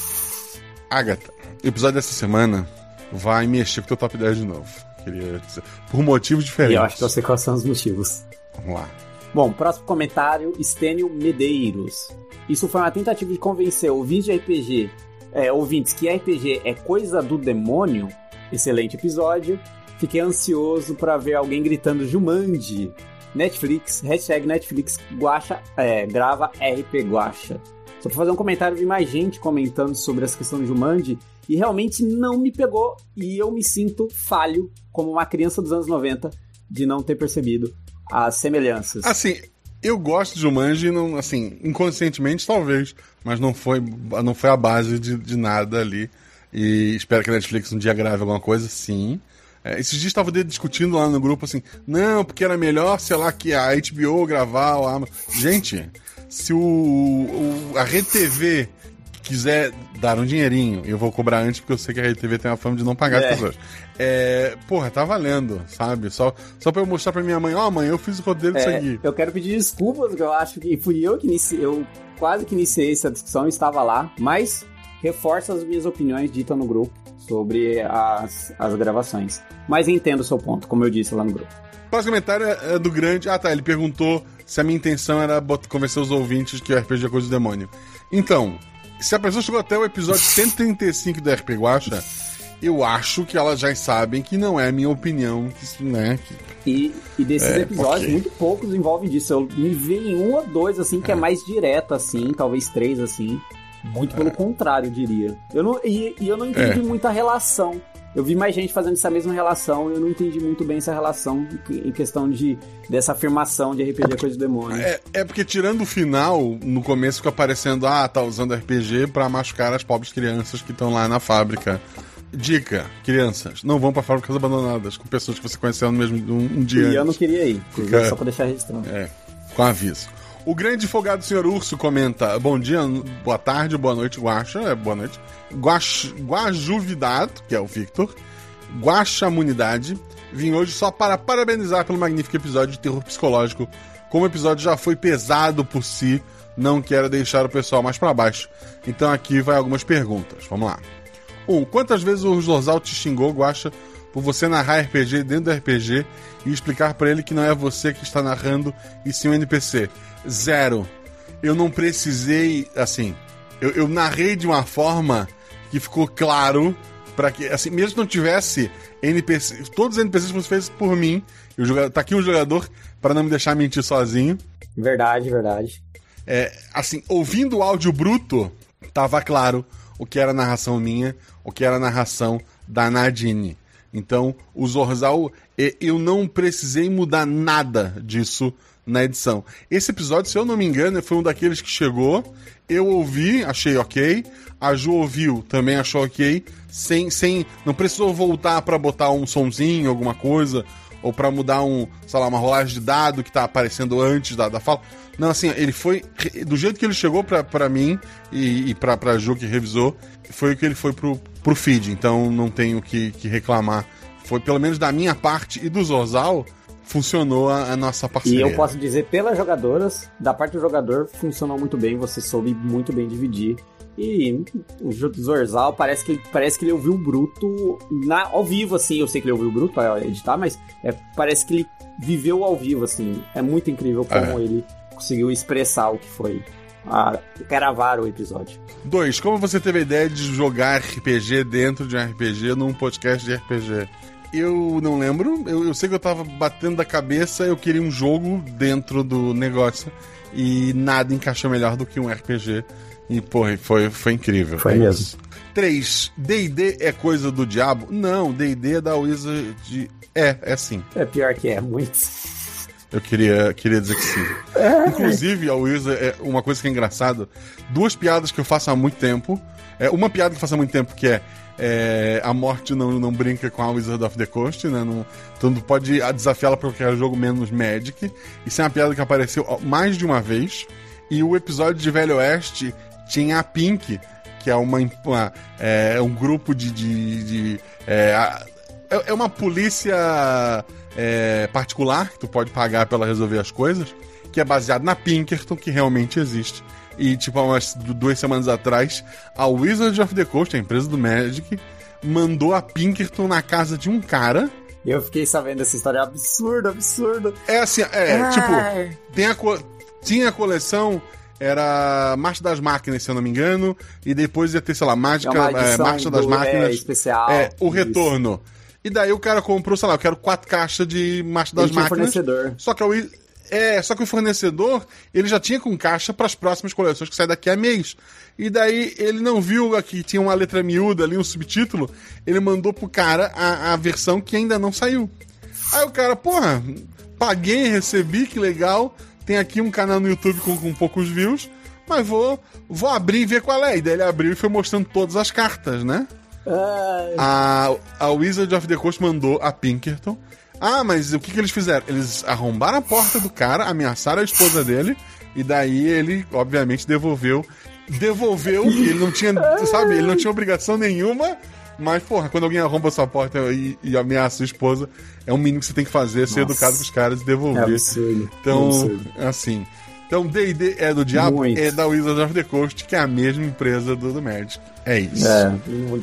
Agatha, o episódio dessa semana vai mexer com o teu top 10 de novo. Queria dizer. Por motivos diferentes. E eu acho que eu sei quais são os motivos. Vamos lá. Bom, próximo comentário, Stênio Medeiros. Isso foi uma tentativa de convencer ouvintes de RPG, é, ouvintes que RPG é coisa do demônio. Excelente episódio. Fiquei ansioso para ver alguém gritando Jumanji. Netflix, hashtag Netflix guacha, é, grava RP Guacha. Só pra fazer um comentário, vi mais gente comentando sobre essa questão de Jumanji e realmente não me pegou e eu me sinto falho como uma criança dos anos 90 de não ter percebido as semelhanças. Assim, eu gosto de Jumanji, não, assim, inconscientemente talvez, mas não foi, não foi a base de, de nada ali. E espero que a Netflix um dia grave alguma coisa, sim. É, esses dias estava discutindo lá no grupo assim, não, porque era melhor, sei lá, que a HBO gravar. A... Gente, se o, o a Rede TV quiser dar um dinheirinho, eu vou cobrar antes, porque eu sei que a Rede TV tem a fama de não pagar É. as pessoas. É, porra, tá valendo, sabe? Só, só pra eu mostrar pra minha mãe, ó, mãe, eu fiz o roteiro disso É, aqui. eu quero pedir desculpas, porque eu acho que fui eu que iniciei, eu quase que iniciei essa discussão, estava lá, mas reforça as minhas opiniões ditas no grupo sobre as, as gravações. Mas entendo o seu ponto, como eu disse lá no grupo. O próximo comentário é é do grande. Ah, tá. Ele perguntou se a minha intenção era convencer os ouvintes que o RPG é coisa do demônio. Então, se a pessoa chegou até o episódio 135 do RP Guacha, eu acho que elas já sabem que não é a minha opinião, que né? que- E, e desses É, episódios, muito poucos envolvem disso. Eu me vi em um ou dois, assim, que é mais direto, assim, talvez três, assim. Muito pelo contrário, eu diria. Eu não, e, e eu não entendi É. muita relação. Eu vi mais gente fazendo essa mesma relação e eu não entendi muito bem essa relação em questão de dessa afirmação de RPG é coisa do demônio. É, é porque tirando o final, no começo fica aparecendo, ah, tá usando RPG pra machucar as pobres crianças que estão lá na fábrica. Dica, crianças, não vão pra fábricas abandonadas com pessoas que você conheceu no mesmo um, um dia e eu não antes. queria ir, Fica- só pra deixar registrado. É, com aviso. O grande folgado senhor Urso comenta: Bom dia, boa tarde, boa noite, Guaxa. É, boa noite. Guax, Guajuvidado, que é o Victor. Guaxamunidade. Vim hoje só para parabenizar pelo magnífico episódio de terror psicológico. Como o episódio já foi pesado por si, não quero deixar o pessoal mais para baixo. Então aqui vai algumas perguntas. Vamos lá. 1. Um, quantas vezes o Zorzal te xingou, Guaxa, por você narrar RPG dentro do RPG e explicar pra ele que não é você que está narrando e sim um NPC? Zero. Eu não precisei, assim, eu, eu narrei de uma forma que ficou claro para que, assim, mesmo que não tivesse NPC, todos os NPCs fossem feitos por mim, e o jogador, tá aqui um jogador para não me deixar mentir sozinho. Verdade, verdade. É, assim, ouvindo o áudio bruto, tava claro o que era narração minha, o que era narração da Nadine. Então, o Zorzal, eu não precisei mudar nada disso na edição. Esse episódio, se eu não me engano, foi um daqueles que chegou, eu ouvi, achei ok, a Ju ouviu, também achou ok, sem, sem, não precisou voltar pra botar um sonzinho, alguma coisa, ou pra mudar um, sei lá, uma rolagem de dado que tá aparecendo antes da, da fala. Não, assim, ele foi. Do jeito que ele chegou pra mim e, e pra, pra Ju que revisou, foi o que ele foi pro, pro feed. Então não tenho que, que reclamar. Foi, pelo menos da minha parte e do Zorzal, funcionou a, a nossa E parceria. eu posso dizer, pelas jogadoras, da parte do jogador, funcionou muito bem, você soube muito bem dividir. E o Zorzal parece que, parece que ele ouviu o Bruto na, ao vivo, assim. Eu sei que ele ouviu o Bruto pra editar, mas é, parece que ele viveu ao vivo, assim. É muito incrível como É. ele conseguiu expressar o que foi a gravar o episódio. Dois, como você teve a ideia de jogar RPG dentro de um RPG num podcast de RPG? Eu não lembro. Eu, eu sei que eu tava batendo da cabeça, eu queria um jogo dentro do negócio. E nada encaixou melhor do que um RPG. E, porra, foi, foi incrível. Foi É mesmo. isso. Três, D&D é coisa do diabo? Não, D&D é da Wizard... É, é sim. É pior que é, muito. Eu queria, queria dizer que sim. Inclusive, a Wizard é uma coisa que é engraçada. Duas piadas que eu faço há muito tempo. É, uma piada que eu faço há muito tempo que é, é, a morte não, não brinca com a Wizard of the Coast, né? Não, então tu pode desafiá-la pra qualquer jogo menos Magic. Isso é uma piada que apareceu mais de uma vez. E o episódio de Velho Oeste tinha a Pink, que é uma, uma- é, um grupo de. de, de- é, é é uma polícia é, particular que tu pode pagar pra ela resolver as coisas, que é baseado na Pinkerton, que realmente existe. E, tipo, há umas du- duas semanas atrás, a Wizard of the Coast, a empresa do Magic, mandou a Pinkerton na casa de um cara. Eu fiquei sabendo dessa história absurda, absurda. É assim, é, tipo, tem a tinha a coleção, era Marcha das Máquinas, se eu não me engano, e depois ia ter, sei lá, Mágica, É é, Marcha das Máquinas. é, especial. É, o Isso. E daí o cara comprou, sei lá, eu quero quatro caixas de Marcha das Máquinas. fornecedor. Só que, o, é, só que o fornecedor, ele já tinha com caixa para as próximas coleções que saem daqui a mês. E daí ele não viu que tinha uma letra miúda ali, um subtítulo, ele mandou pro cara a, a versão que ainda não saiu. Aí o cara, porra, paguei, recebi, que legal. Tem aqui um canal no YouTube com, com poucos views, mas vou, vou abrir e ver qual é. E daí ele abriu e foi mostrando todas as cartas, né? A, a Wizard of the Coast mandou a Pinkerton. Ah, mas o que, que eles fizeram? Eles arrombaram a porta do cara, ameaçaram a esposa dele, e daí ele, obviamente, devolveu. Devolveu, ele não tinha, sabe, ele não tinha obrigação nenhuma, mas, porra, quando alguém arromba sua porta e, e ameaça sua esposa, é o mínimo que você tem que fazer, ser Nossa. educado com os caras e é devolver. absurdo. Então, absurdo. assim. Então, D&D é do diabo, Muito. é da Wizard of the Coast, que é a mesma empresa do, do Magic. É isso. É,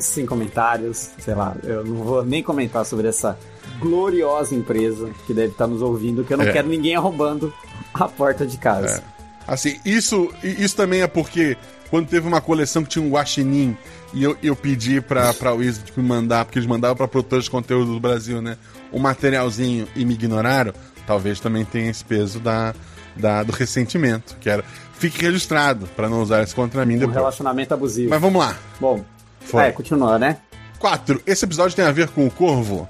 sem comentários, sei lá, eu não vou nem comentar sobre essa gloriosa empresa que deve estar nos ouvindo, que eu não É. quero ninguém arrombando a porta de casa. Assim, isso, isso também é porque quando teve uma coleção que tinha um guaxinim e eu, eu pedi pra, pra Wizard me mandar, porque eles mandavam pra produtores de conteúdo do Brasil, né? Um materialzinho e me ignoraram, talvez também tenha esse peso da, da- do ressentimento, que era fique registrado pra não usar isso contra mim Um depois. relacionamento abusivo. Mas vamos lá. Bom, Foi. é, continua, né? 4. Esse episódio tem a ver com o corvo?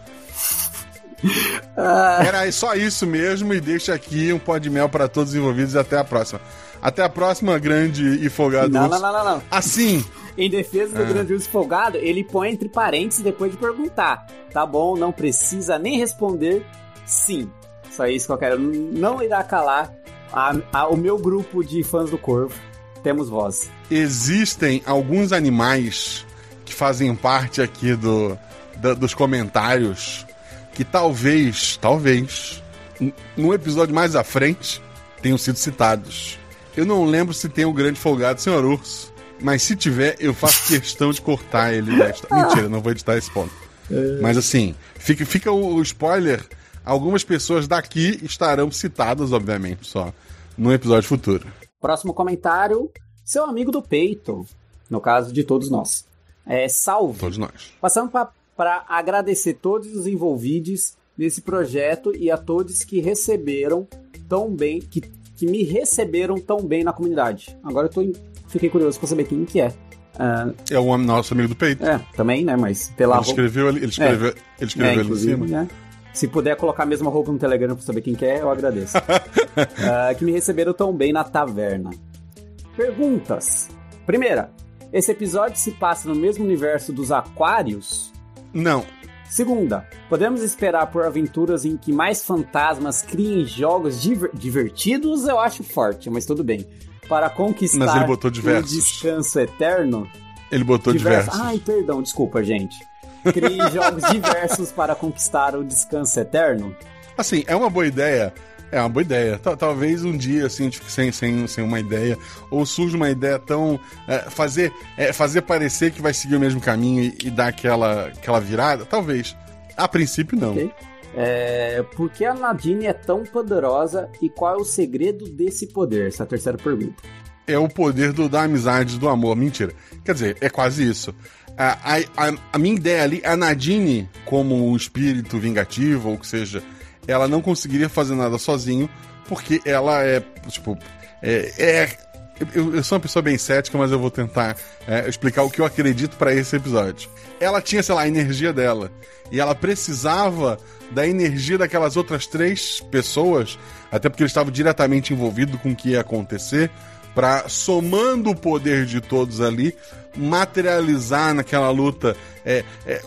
Era só isso mesmo e deixa aqui um pó de mel para todos os envolvidos e até a próxima. Até a próxima, grande e folgado. Não, não, não, não, não. Assim, Em defesa do Ah. grandioso folgado, ele põe entre parênteses depois de perguntar. Tá bom, não precisa nem responder sim. Só isso que eu quero. Não irá calar a- a- o meu grupo de fãs do Corvo. Temos voz. existem alguns animais que fazem parte aqui do, da- dos comentários que talvez, talvez, num episódio mais à frente, tenham sido citados. Eu não lembro se tem o grande folgado senhor urso, mas se tiver, eu faço questão de cortar ele desta. Mentira, não vou editar esse ponto. Mas assim, fica, fica o, o spoiler. Algumas pessoas daqui estarão citadas, obviamente, só no episódio futuro. Próximo comentário, seu amigo do peito. No caso de todos nós. É, salve. Todos nós. Passando para agradecer todos os envolvidos nesse projeto e a todos que receberam tão bem, que, que me receberam tão bem na comunidade. Agora eu tô, fiquei curioso para saber quem que é. Ah, É o nosso amigo do peito. é, também, né? Mas pela Ele roupa. escreveu ele escreveu, ele É, escreveu ali em cima. né? Se puder colocar a mesma roupa no Telegram pra saber quem que é, eu agradeço. Ah, que me receberam tão bem na taverna. Perguntas. Primeira, esse episódio se passa no mesmo universo dos Aquários? Não, Segunda, podemos esperar por aventuras em que mais fantasmas criem jogos diver- divertidos? Eu acho forte, mas tudo bem. Para conquistar Mas ele botou o diversos. descanso eterno? ele botou Diversos- diversos. Ai, perdão, desculpa, gente. Crie jogos diversos para conquistar o descanso eterno? Assim, é uma boa ideia. É uma boa ideia. Ta- Talvez um dia, assim, sem, sem, sem uma ideia. Ou surge uma ideia tão. é, fazer, é, fazer parecer que vai seguir o mesmo caminho e, e dar aquela, aquela virada. Talvez. A princípio, não. Ok. É, por que a Nadine é tão poderosa e qual é o segredo desse poder? Essa é a terceira pergunta. é o poder do, da amizade, do amor. Mentira. Quer dizer, é quase isso. A, a, a, minha ideia ali, a Nadine, como um espírito vingativo, ou que seja, ela não conseguiria fazer nada sozinho, porque ela é, tipo, é, é eu, eu, sou uma pessoa bem cética, mas eu vou tentar é, explicar o que eu acredito para esse episódio. Ela tinha, sei lá, a energia dela. E ela precisava da energia daquelas outras três pessoas, até porque eles estavam diretamente envolvidos com o que ia acontecer, para somando o poder de todos ali, materializar naquela luta. É, é,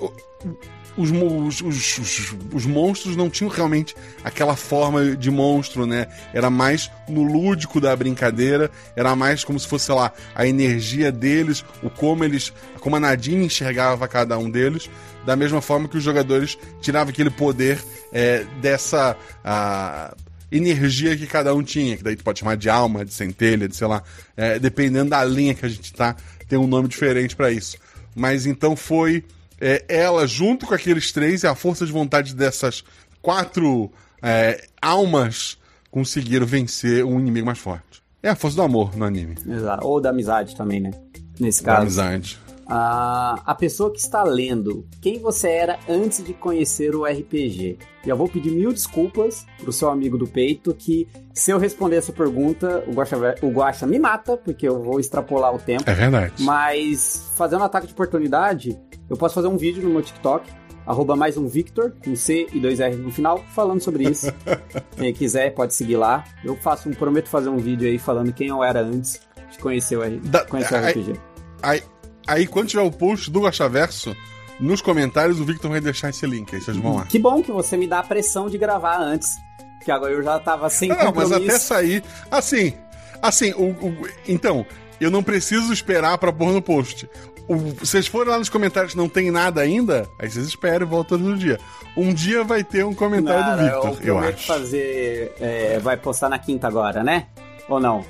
os, os, os, os, monstros não tinham realmente aquela forma de monstro, né? Era mais no lúdico da brincadeira, era mais como se fosse, sei lá, a energia deles, o como eles. como a Nadine enxergava cada um deles, da mesma forma que os jogadores tiravam aquele poder é, dessa. A, energia que cada um tinha, que daí tu pode chamar de alma, de centelha, de sei lá, é, dependendo da linha que a gente tá, tem um nome diferente para isso. Mas então foi é, ela, junto com aqueles três, e a força de vontade dessas quatro é, almas conseguiram vencer um inimigo mais forte. É a força do amor no anime. Exato. Ou da amizade também, né? Nesse caso. Da amizade. A, a pessoa que está lendo, quem você era antes de conhecer o RPG? Já vou pedir mil desculpas pro seu amigo do peito, que se eu responder essa pergunta, o Guaxa, o Guaxa me mata, porque eu vou extrapolar o tempo. É verdade. Mas, fazendo um ataque de oportunidade, eu posso fazer um vídeo no meu TikTok, arroba mais um Victor, com C e dois R no final, falando sobre isso. quem quiser, pode seguir lá. Eu faço um, prometo fazer um vídeo aí falando quem eu era antes de conhecer o, da, conhecer o RPG. Aí, aí, quando tiver o post do Verso, nos comentários o Victor vai deixar esse link, aí vocês vão lá. Que bom que você me dá a pressão de gravar antes. Que agora eu já tava sem Não, mas até sair. Assim, assim, o, o, então, eu não preciso esperar para pôr no post vocês forem lá nos comentários não tem nada ainda, aí vocês esperam e voltam no dia. Um dia vai ter um comentário não, do Victor, eu, eu acho. fazer. É, vai postar na quinta agora, né? Ou não?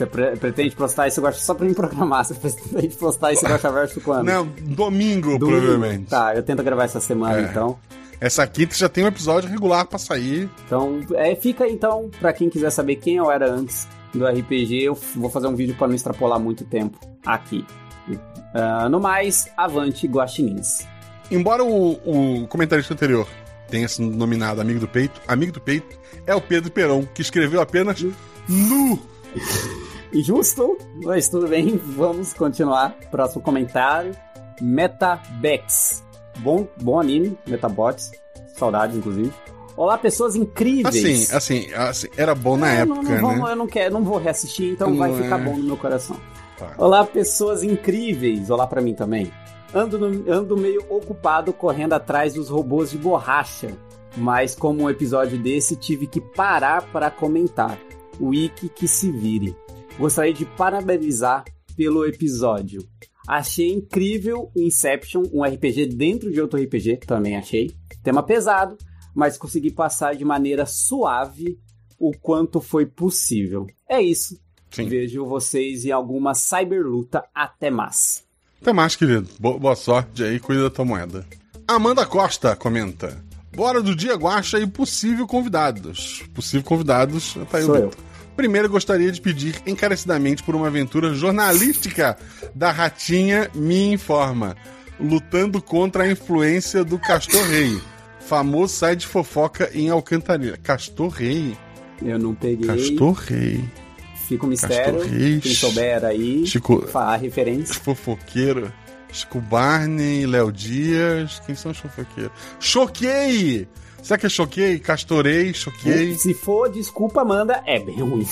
Você pre pretende postar esse gosta só pra me programar? Você pretende postar esse gosta verso quando? Não, domingo, domingo, provavelmente. Tá, eu tento gravar essa semana é. então. Essa quinta já tem um episódio regular para sair. Então, é, fica então, para quem quiser saber quem eu era antes do RPG, eu vou fazer um vídeo para não extrapolar muito tempo aqui. Uh, no mais, avante guaxinins. Embora o, o comentarista anterior tenha se nominado Amigo do Peito, Amigo do Peito é o Pedro Peron, que escreveu apenas nu. Justo, mas tudo bem, vamos continuar. Próximo comentário: Metabex. Bom, bom anime, Metabots. Saudades, inclusive. Olá, pessoas incríveis. Assim, assim, assim era bom na época, não, não vamos, né? Eu não quero, não vou reassistir, então não vai é... ficar bom no meu coração. Tá. Olá, pessoas incríveis. Olá para mim também. Ando, no, ando meio ocupado correndo atrás dos robôs de borracha, mas como um episódio desse tive que parar para comentar. Wiki que se vire. Gostaria de parabenizar pelo episódio. Achei incrível o Inception, um RPG dentro de outro RPG, também achei. Tema pesado, mas consegui passar de maneira suave o quanto foi possível. É isso. Sim. Vejo vocês em alguma cyberluta. Até mais. Até mais, querido. Boa sorte aí, cuida da tua moeda. Amanda Costa comenta. Bora do dia guacha e possível convidados. Possível convidados, tá aí Sou eu. Primeiro, gostaria de pedir encarecidamente por uma aventura jornalística da Ratinha Me Informa, lutando contra a influência do Castor Rei, famoso site de fofoca em Alcantarilha. Castor Rei? Eu não peguei. Castor Rei. Fica o um mistério. Quem souber aí, Chico, a referência. Fofoqueiro. Chico Barney, Léo Dias. Quem são os fofoqueiros? Choquei! Será que é choquei? Castorei, choquei. Se for, desculpa, Amanda, é bem ruim.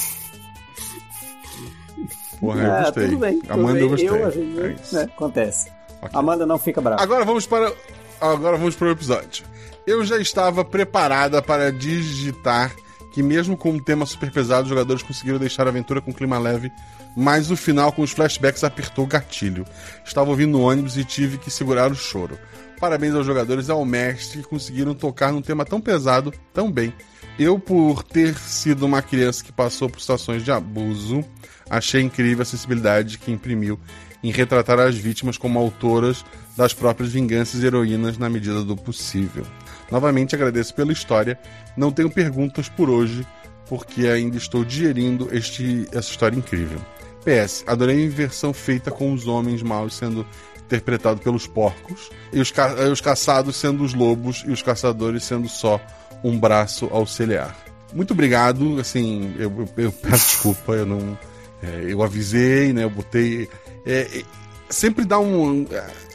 Porra, eu ah, gostei. Tudo bem. Amanda, bem. eu gostei. Eu, é né, acontece. Okay. Amanda não fica brava. Agora vamos para. Agora vamos para o episódio. Eu já estava preparada para digitar que mesmo com um tema super pesado, os jogadores conseguiram deixar a aventura com um clima leve, mas o final com os flashbacks apertou o gatilho. Estava ouvindo no ônibus e tive que segurar o choro. Parabéns aos jogadores e ao mestre que conseguiram tocar num tema tão pesado tão bem. Eu, por ter sido uma criança que passou por situações de abuso, achei incrível a sensibilidade que imprimiu em retratar as vítimas como autoras das próprias vinganças e heroínas na medida do possível. Novamente agradeço pela história. Não tenho perguntas por hoje, porque ainda estou digerindo este, essa história incrível. PS, adorei a inversão feita com os homens maus sendo interpretados pelos porcos, e os, ca os caçados sendo os lobos, e os caçadores sendo só um braço auxiliar. Muito obrigado, assim, eu, eu, eu peço desculpa, eu não. É, eu avisei, né? Eu botei. É, sempre dá um.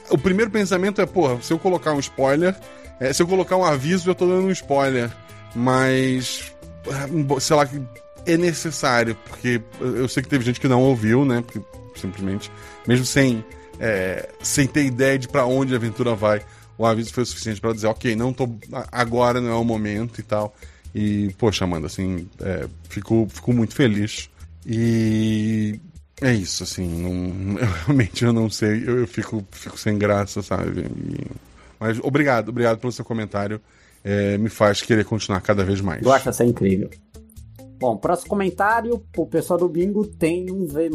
O primeiro pensamento é, porra, se eu colocar um spoiler, é, se eu colocar um aviso, eu tô dando um spoiler. Mas. Sei lá, é necessário, porque eu sei que teve gente que não ouviu, né? Porque simplesmente, mesmo sem, é, sem ter ideia de para onde a aventura vai, o aviso foi o suficiente para dizer, ok, não tô. Agora não é o momento e tal. E, poxa, Amanda, assim, é, fico, fico muito feliz. E é isso, assim, não, realmente eu não sei, eu, eu, fico, fico sem graça, sabe? E, mas obrigado, obrigado pelo seu comentário. É, me faz querer continuar cada vez mais. Eu acho essa incrível. Bom, próximo comentário, o pessoal do Bingo tem um V.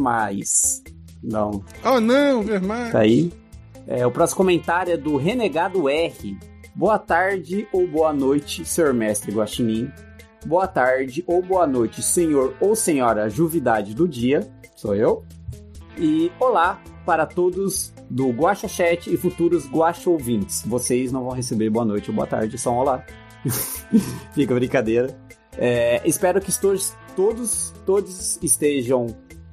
Não. Oh não, V mais. Tá aí. É, o próximo comentário é do Renegado R. Boa tarde ou boa noite, senhor mestre Guaxinim. Boa tarde ou boa noite, senhor ou senhora Juvidade do dia. Sou eu. E olá para todos do Guaxa Chat e futuros Guaxa ouvintes. Vocês não vão receber boa noite ou boa tarde, só um olá. Fica brincadeira. É, espero que todos, todos, todos estejam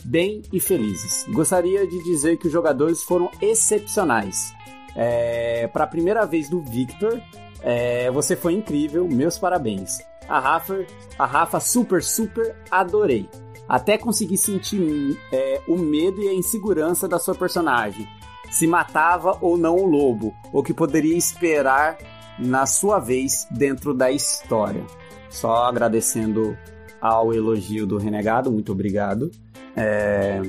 bem e felizes. Gostaria de dizer que os jogadores foram excepcionais. É, Para a primeira vez do Victor, é, você foi incrível, meus parabéns. A Rafa, a Rafa super, super adorei. Até consegui sentir é, o medo e a insegurança da sua personagem. Se matava ou não o lobo, ou que poderia esperar na sua vez dentro da história. Só agradecendo ao elogio do Renegado, muito obrigado. É...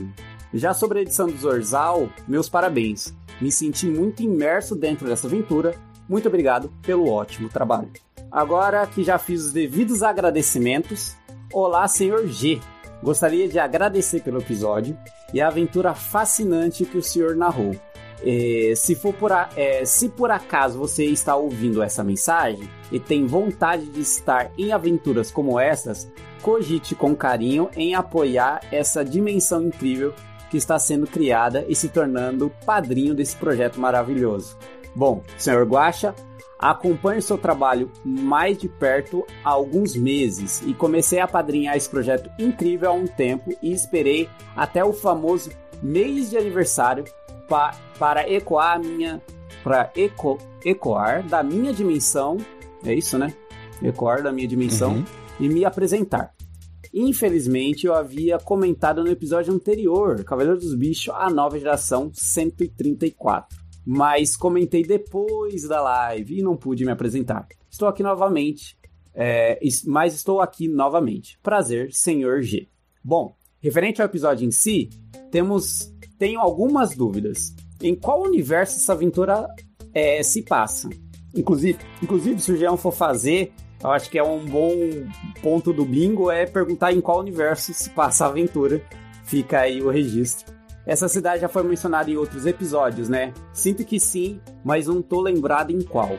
Já sobre a edição do Zorzal, meus parabéns. Me senti muito imerso dentro dessa aventura. Muito obrigado pelo ótimo trabalho. Agora que já fiz os devidos agradecimentos, olá, senhor G. Gostaria de agradecer pelo episódio e a aventura fascinante que o senhor narrou. É, se, for por a, é, se por acaso você está ouvindo essa mensagem e tem vontade de estar em aventuras como essas, cogite com carinho em apoiar essa dimensão incrível que está sendo criada e se tornando padrinho desse projeto maravilhoso. Bom, senhor Guacha, acompanho seu trabalho mais de perto há alguns meses e comecei a padrinhar esse projeto incrível há um tempo e esperei até o famoso mês de aniversário pa, para ecoar a minha para eco, ecoar da minha dimensão, é isso, né? Ecoar da minha dimensão uhum. e me apresentar. Infelizmente, eu havia comentado no episódio anterior, Cavaleiro dos Bichos, a nova geração 134. Mas comentei depois da live e não pude me apresentar. Estou aqui novamente, é, mas estou aqui novamente. Prazer, Senhor G. Bom, referente ao episódio em si, temos tenho algumas dúvidas. Em qual universo essa aventura é, se passa? Inclusive, inclusive, se o Jean for fazer, eu acho que é um bom ponto do bingo é perguntar em qual universo se passa a aventura. Fica aí o registro. Essa cidade já foi mencionada em outros episódios, né? Sinto que sim, mas não tô lembrado em qual.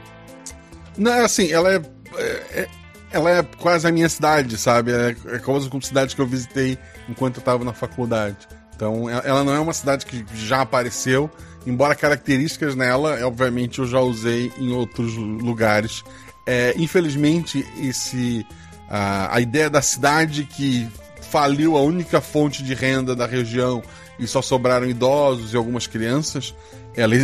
Não, assim, ela é, é, é ela é quase a minha cidade, sabe? É, é quase como cidade que eu visitei enquanto eu tava na faculdade. Então, ela não é uma cidade que já apareceu, embora características nela, obviamente, eu já usei em outros lugares. É, infelizmente, esse a, a ideia da cidade que faliu a única fonte de renda da região e só sobraram idosos e algumas crianças. Ela,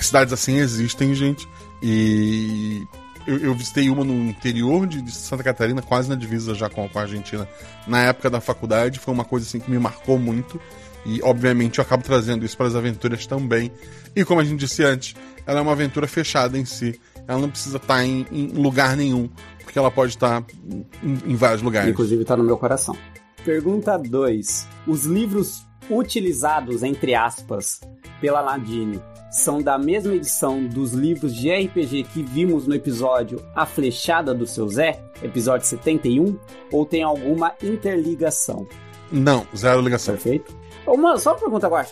cidades assim existem, gente. E eu, eu, visitei uma no interior de, Santa Catarina, quase na divisa já com, com, a Argentina, na época da faculdade. Foi uma coisa assim que me marcou muito. E, obviamente, eu acabo trazendo isso para as aventuras também. E, como a gente disse antes, ela é uma aventura fechada em si. Ela não precisa estar tá em, em lugar nenhum, porque ela pode estar tá em, em vários lugares. Inclusive, está no meu coração. Pergunta 2. Os livros utilizados, entre aspas, pela Nadine são da mesma edição dos livros de RPG que vimos no episódio A Flechada do Seu Zé, episódio 71, ou tem alguma interligação? Não, zero ligação. Perfeito. Uma, só uma pergunta, agora.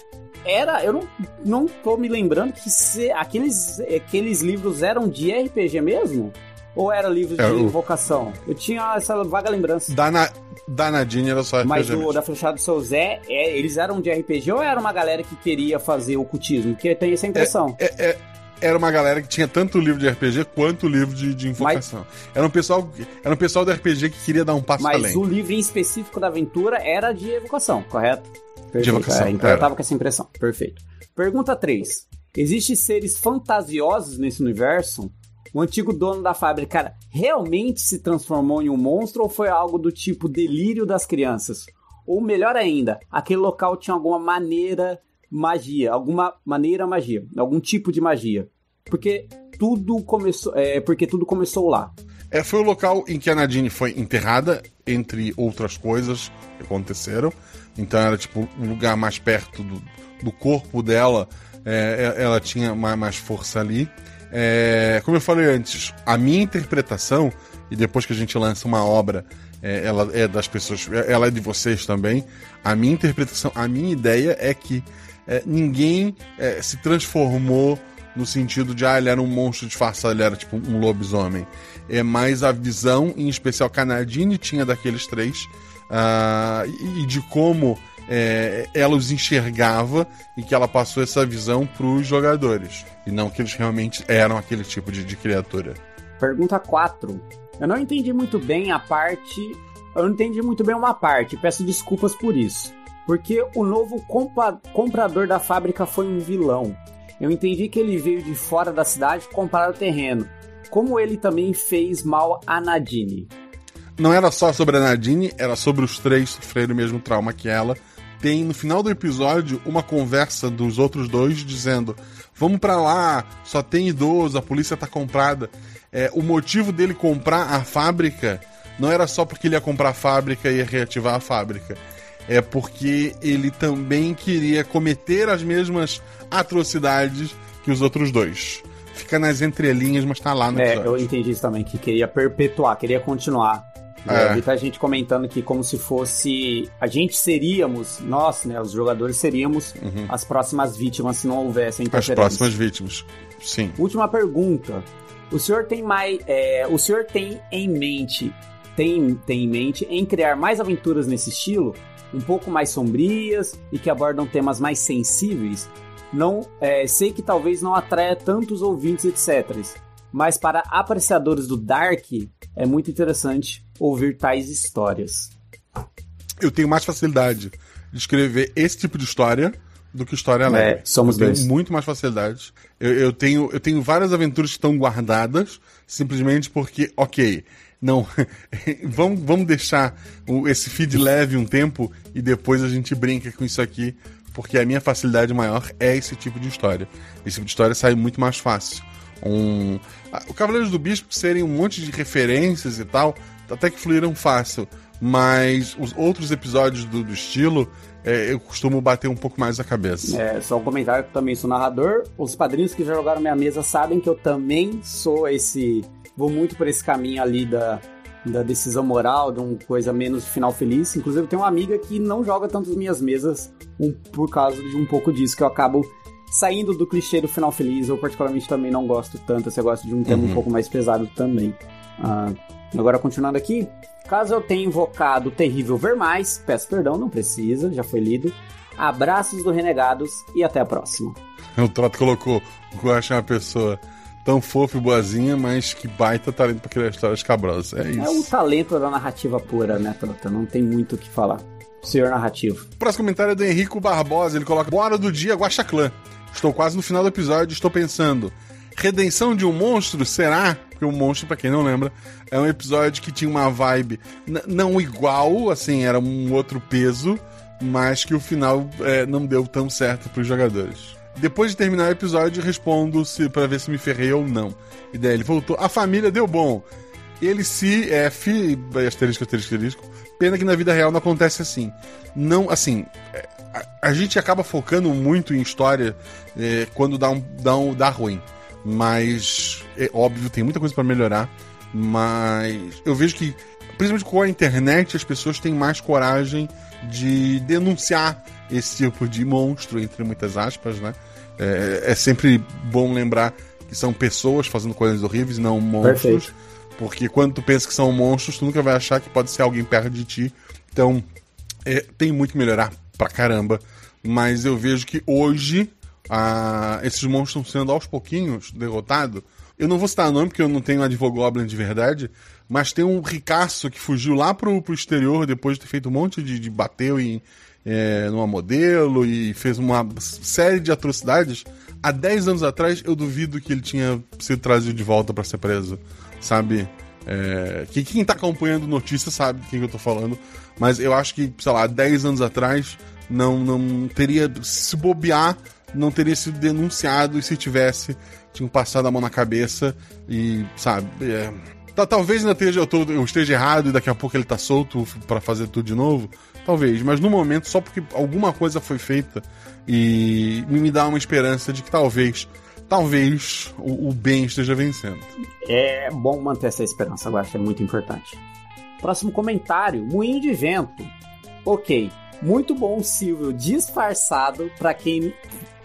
Era, eu não, não tô me lembrando que se, aqueles, aqueles livros eram de RPG mesmo? Ou era livro de É, o- invocação? Eu tinha essa vaga lembrança. Da, Na, da Nadine era só Mas RPG o mesmo. da Flechada do Seu Zé, é, eles eram de RPG ou era uma galera que queria fazer ocultismo? Que tem essa impressão. É- é- era uma galera que tinha tanto livro de RPG quanto livro de, de invocação. Era, um pessoal, era um pessoal do RPG que queria dar um passo Mas além. o livro em específico da aventura era de evocação, correto? Perfeito. evocação, É, então eu era. tava com essa impressão. Perfeito. Pergunta 3. Existem seres fantasiosos nesse universo? O antigo dono da fábrica realmente se transformou em um monstro ou foi algo do tipo delírio das crianças? Ou melhor ainda, aquele local tinha alguma maneira magia, alguma maneira magia, algum tipo de magia? Porque tudo começou, é, porque tudo começou lá. É, foi o local em que a Nadine foi enterrada, entre outras coisas que aconteceram. Então era tipo um lugar mais perto do, do corpo dela. é, é- ela tinha mais, mais força ali. É, como eu falei antes, a minha interpretação, e depois que a gente lança uma obra, é, ela é das pessoas, é- ela é de vocês também. A minha interpretação, a minha ideia é que é, ninguém se transformou no sentido de, ah, ele era um monstro disfarçado, ele era tipo um lobisomem. É mais a visão, em especial que a Nadine tinha daqueles três, ah, e e de como é, ela os enxergava e que ela passou essa visão para os jogadores. E não que eles realmente eram aquele tipo de, de criatura. Pergunta 4. Eu não entendi muito bem a parte. Eu não entendi muito bem uma parte, peço desculpas por isso. Porque o novo compa- comprador da fábrica foi um vilão. Eu entendi que ele veio de fora da cidade comprar o terreno. Como ele também fez mal a Nadine. Não era só sobre a Nadine, era sobre os três sofrerem o mesmo trauma que ela. Tem no final do episódio uma conversa dos outros dois dizendo: Vamos pra lá, só tem idoso, a polícia tá comprada. É, o motivo dele comprar a fábrica não era só porque ele ia comprar a fábrica e ia reativar a fábrica. É porque ele também queria cometer as mesmas atrocidades que os outros dois. Fica nas entrelinhas, mas tá lá no É, episódio. eu entendi isso também, que queria perpetuar, queria continuar. É. Vi a gente comentando que como se fosse. A gente seríamos, nós, né, os jogadores seríamos as próximas vítimas se não houvesse a As interferência. próximas vítimas. Sim. Última pergunta. O senhor tem mais. é, o senhor tem em mente. Tem, tem em mente em criar mais aventuras nesse estilo? Um pouco mais sombrias e que abordam temas mais sensíveis? Não, é, sei que talvez não atraia tantos ouvintes, etc. Mas para apreciadores do Dark, é muito interessante ouvir tais histórias. eu tenho mais facilidade de escrever esse tipo de história do que história leve. É, somos eu tenho dois. muito mais facilidade. Eu, eu tenho, eu tenho várias aventuras que estão guardadas simplesmente porque, ok, não, vamos, vamos deixar esse feed leve um tempo e depois a gente brinca com isso aqui, porque a minha facilidade maior é esse tipo de história. Esse tipo de história sai muito mais fácil. Um, o Cavaleiros do Bispo serem um monte de referências e tal, até que fluíram fácil. Mas os outros episódios do, do estilo, é, eu costumo bater um pouco mais a cabeça. É, só um comentário que também sou narrador. Os padrinhos que já jogaram minha mesa sabem que eu também sou esse. Vou muito por esse caminho ali da, da decisão moral, de uma coisa menos final feliz. Inclusive, eu tenho uma amiga que não joga tanto as minhas mesas um- por causa de um pouco disso, que eu acabo saindo do clichê do final feliz. Eu, particularmente, também não gosto tanto. Você gosta de um tema um pouco mais pesado também. Ah, agora, continuando aqui. Caso eu tenha invocado o terrível Vermais, peço perdão, não precisa, já foi lido. Abraços do Renegados e até a próxima. O Troto colocou o Guaxa é uma pessoa tão fofa e boazinha, mas que baita talento pra criar histórias cabrosas. É É o isso. talento da narrativa pura, né, Trota? Não tem muito o que falar. Senhor narrativo. O próximo comentário é do Henrico Barbosa. Ele coloca: Bora do dia, Guaxa Clã. Estou quase no final do episódio e estou pensando. Redenção de um monstro? Será? Porque o monstro, pra quem não lembra, é um episódio que tinha uma vibe não igual, assim, era um outro peso, mas que o final é, não deu tão certo pros jogadores. Depois de terminar o episódio, respondo se para ver se me ferrei ou não. E daí ele voltou. A família deu bom. Ele se é fi, asterisco, asterisco, asterisco. Pena que na vida real não acontece assim. Não, assim, é, a, a gente acaba focando muito em história é, quando dá um, dá um dá ruim. Mas é óbvio, tem muita coisa para melhorar, mas eu vejo que principalmente com a internet as pessoas têm mais coragem de denunciar esse tipo de monstro entre muitas aspas, né? É, é sempre bom lembrar que são pessoas fazendo coisas horríveis, não monstros. Perfeito. Porque quando tu pensa que são monstros, tu nunca vai achar que pode ser alguém perto de ti. Então, é, tem muito que melhorar pra caramba. Mas eu vejo que hoje ah, esses monstros estão sendo aos pouquinhos derrotados. Eu não vou citar nome porque eu não tenho Advogoblin de verdade, mas tem um ricaço que fugiu lá pro, pro exterior depois de ter feito um monte de, de bateu em é, numa modelo e fez uma série de atrocidades. Há 10 anos atrás, eu duvido que ele tinha sido trazido de volta para ser preso, sabe? É, que quem tá acompanhando notícia sabe de quem eu tô falando, mas eu acho que, sei lá, 10 anos atrás não, não teria, se bobear, não teria sido denunciado e se tivesse, tinham passado a mão na cabeça e, sabe, é, tá, talvez ainda esteja, eu, tô, eu esteja errado e daqui a pouco ele tá solto para fazer tudo de novo, talvez, mas no momento, só porque alguma coisa foi feita e me dá uma esperança de que talvez, talvez o, o bem esteja vencendo. É bom manter essa esperança, eu acho é muito importante. Próximo comentário: Moinho de Vento. Ok, muito bom, Silvio, disfarçado para quem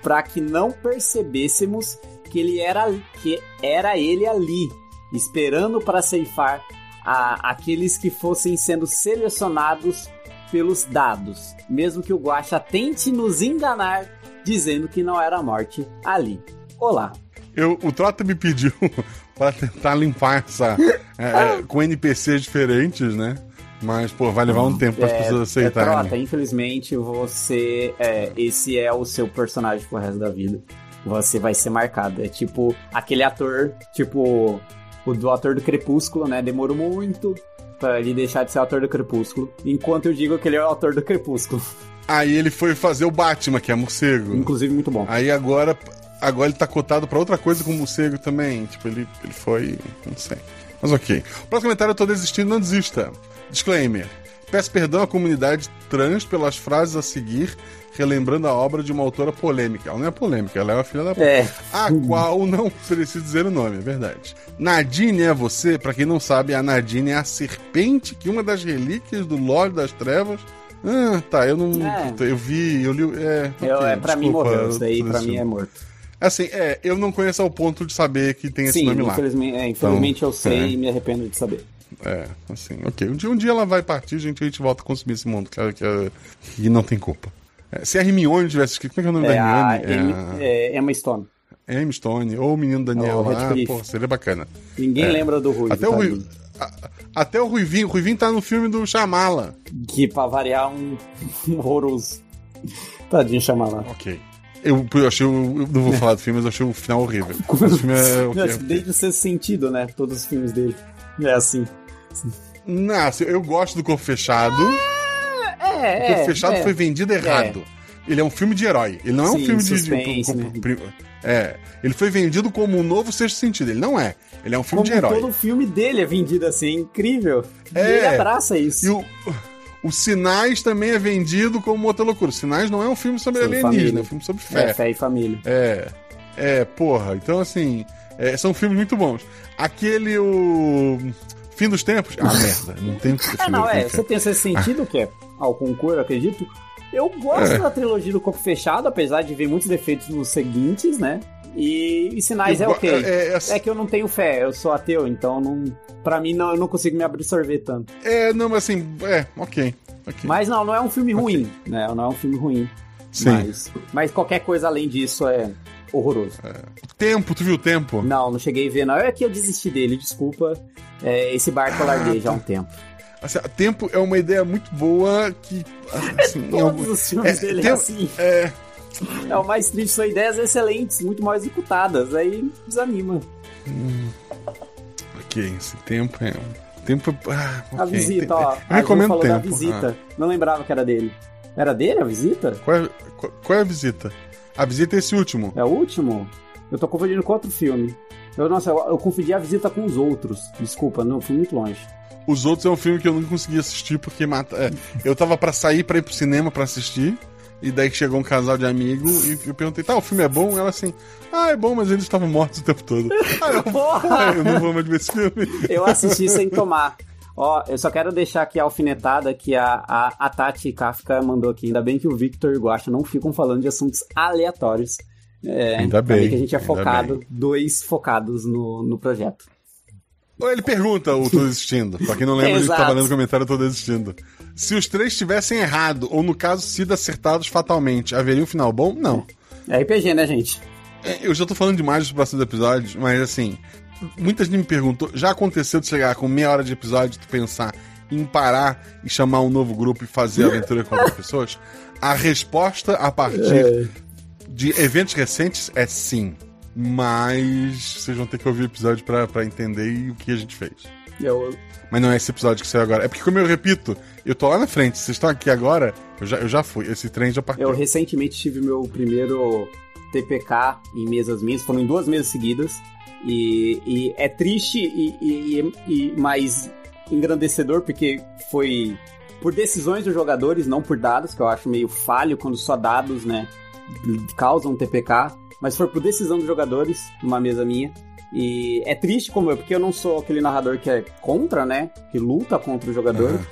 para que não percebêssemos que ele era que era ele ali, esperando para ceifar a, aqueles que fossem sendo selecionados pelos dados, mesmo que o Guaxa tente nos enganar dizendo que não era a morte ali. Olá. Eu, o Trota me pediu para tentar limpar essa é, é, com NPCs diferentes, né? Mas, pô, vai levar um tempo para as É, pessoas aceitarem. É, Trota, infelizmente você. É, esse é o seu personagem pro resto da vida. Você vai ser marcado. É tipo aquele ator, tipo. O do ator do Crepúsculo, né? Demorou muito pra ele deixar de ser ator do Crepúsculo. Enquanto eu digo que ele é o ator do Crepúsculo. Aí ele foi fazer o Batman, que é morcego. Inclusive, muito bom. Aí agora, agora ele tá cotado pra outra coisa com morcego também. Tipo, ele, ele foi. Não sei. Mas ok. Próximo comentário, eu tô desistindo, não desista. Disclaimer. Peço perdão à comunidade trans pelas frases a seguir, relembrando a obra de uma autora polêmica. Ela não é polêmica, ela é uma filha da puta. É. A qual não preciso dizer o nome, é verdade. Nadine é você, pra quem não sabe, a Nadine é a serpente que uma das relíquias do Lorde das Trevas. Ah, tá, eu não. É. Eu vi, eu li. É, Eu, ok, é, pra mim desculpa, morreu. Isso daí, pra mim, é desistindo. morto. Assim, é, eu não conheço ao ponto de saber que tem esse Sim, nome lá. infelizmente, é, infelizmente Então, eu sei é. e me arrependo de saber. É, assim, ok. Um dia, um dia ela vai partir, gente, a gente volta a consumir esse mundo, que, que, que não tem culpa. É, se a Hermione tivesse escrito, como é que é o nome É da Hermione? Em- é, Emma Stone. É Emma Stone, ou o menino Daniel O lá, pô, seria bacana. Ninguém É. lembra do Rui. Até o, Rui, a- até o Ruivinho, o Ruivinho tá no filme do Shyamala. Que pra variar um, um horroroso. Tadinho chamar lá. Ok. Eu, eu achei, o- eu não vou falar do filme, mas eu achei o final horrível. Esse filme é, ok, Acho que ok. desde o sexto sentido, né? Todos os filmes dele. É assim. Não, eu gosto do Corpo Fechado. É, O Corpo Fechado foi vendido errado. Ele é um filme de herói. Ele não é um Sim, filme de. de- suspense, com- né? É. Ele foi vendido como um novo sexto sentido. Ele não é. Ele é um filme Como de herói. todo filme dele é vendido assim, é incrível. E É. ele abraça isso. E o. O Sinais também é vendido como outra loucura. O Sinais não é um filme sobre alienígena, família. é um filme sobre É, fé. fé e família. É. É, porra. Então, assim, é, são filmes muito bons. Aquele, o. Fim dos Tempos. Ah, merda. Não tem o que defender não, o é. Você tem esse sentido que é ao concurso, acredito. Eu gosto É. da trilogia do Corpo Fechado, apesar de ver muitos defeitos nos seguintes, né? E, e sinais Eu é go- ok. é- é- É que eu não tenho fé, eu sou ateu, então não. Pra mim não, eu não consigo me absorver tanto. É, não, mas assim, é, ok. ok. Mas não, não é um filme ruim, né? Não é um filme ruim. Sim. Mas, mas qualquer coisa além disso é horroroso. Tempo, tu viu o tempo? Não, não cheguei a ver, não. É que eu desisti dele, desculpa. É, esse barco eu larguei já há um tempo. Assim, tempo é uma ideia muito boa que. Assim, em Todos os filmes é, dele é tem- assim. É, É o mais triste, são ideias excelentes, muito mal executadas. Aí desanima. ok, esse tempo é. Tempo. Ah, A ok, visita, tem- ó. Eu A recomendo falou tempo. da visita. ah. Não lembrava que era dele. Era dele a visita? Qual, é, qual é a visita? A visita é esse último. É o último? Eu tô confundindo com outro filme. Eu, nossa, eu, eu confundi a visita com os outros. Desculpa, não, fui muito longe. Os outros é um filme que eu não consegui assistir porque mata. é, eu tava pra sair pra ir pro cinema pra assistir. E daí chegou um casal de amigos e eu perguntei, tá, o filme é bom? Ela assim, ah, é bom, mas eles estavam mortos o tempo todo. Ah, eu, Porra! eu não vou mais ver esse filme. Eu assisti sem tomar. Ó, eu só quero deixar aqui a alfinetada que a, a, a Tati Kafka mandou aqui. Ainda bem que o Victor e o Guacha não ficam falando de assuntos aleatórios. É, Ainda bem, que a gente é focado, dois focados no, no projeto. Ele pergunta, o Tô Desistindo. Pra quem não lembra, ele tava lendo o comentário Tô Desistindo. Se os três tivessem errado, ou no caso, sido acertados fatalmente, haveria um final bom? Não. É RPG, né, gente? É, Eu já tô falando demais dos próximos episódios, mas assim, muita gente me perguntou, já aconteceu de chegar com meia hora de episódio e tu pensar em parar e chamar um novo grupo e fazer aventura com outras pessoas? A resposta a partir de eventos recentes é sim. Mas vocês vão ter que ouvir o episódio pra entender e o que a gente fez. Eu, Mas não é esse episódio que saiu agora. É porque, como eu repito, eu tô lá na frente. Vocês estão aqui agora, eu já, eu já fui. Esse trem já partiu. eu recentemente tive meu primeiro TPK em mesas minhas, foram em duas mesas seguidas. E, e é triste e, e, e, mais engrandecedor, porque foi por decisões dos jogadores, não por dados, que eu acho meio falho quando só dados, né, causam TPK. Mas foi por decisão dos jogadores, numa mesa minha. E é triste como eu, porque eu não sou aquele narrador que é contra, né? Que luta contra o jogador. Aham.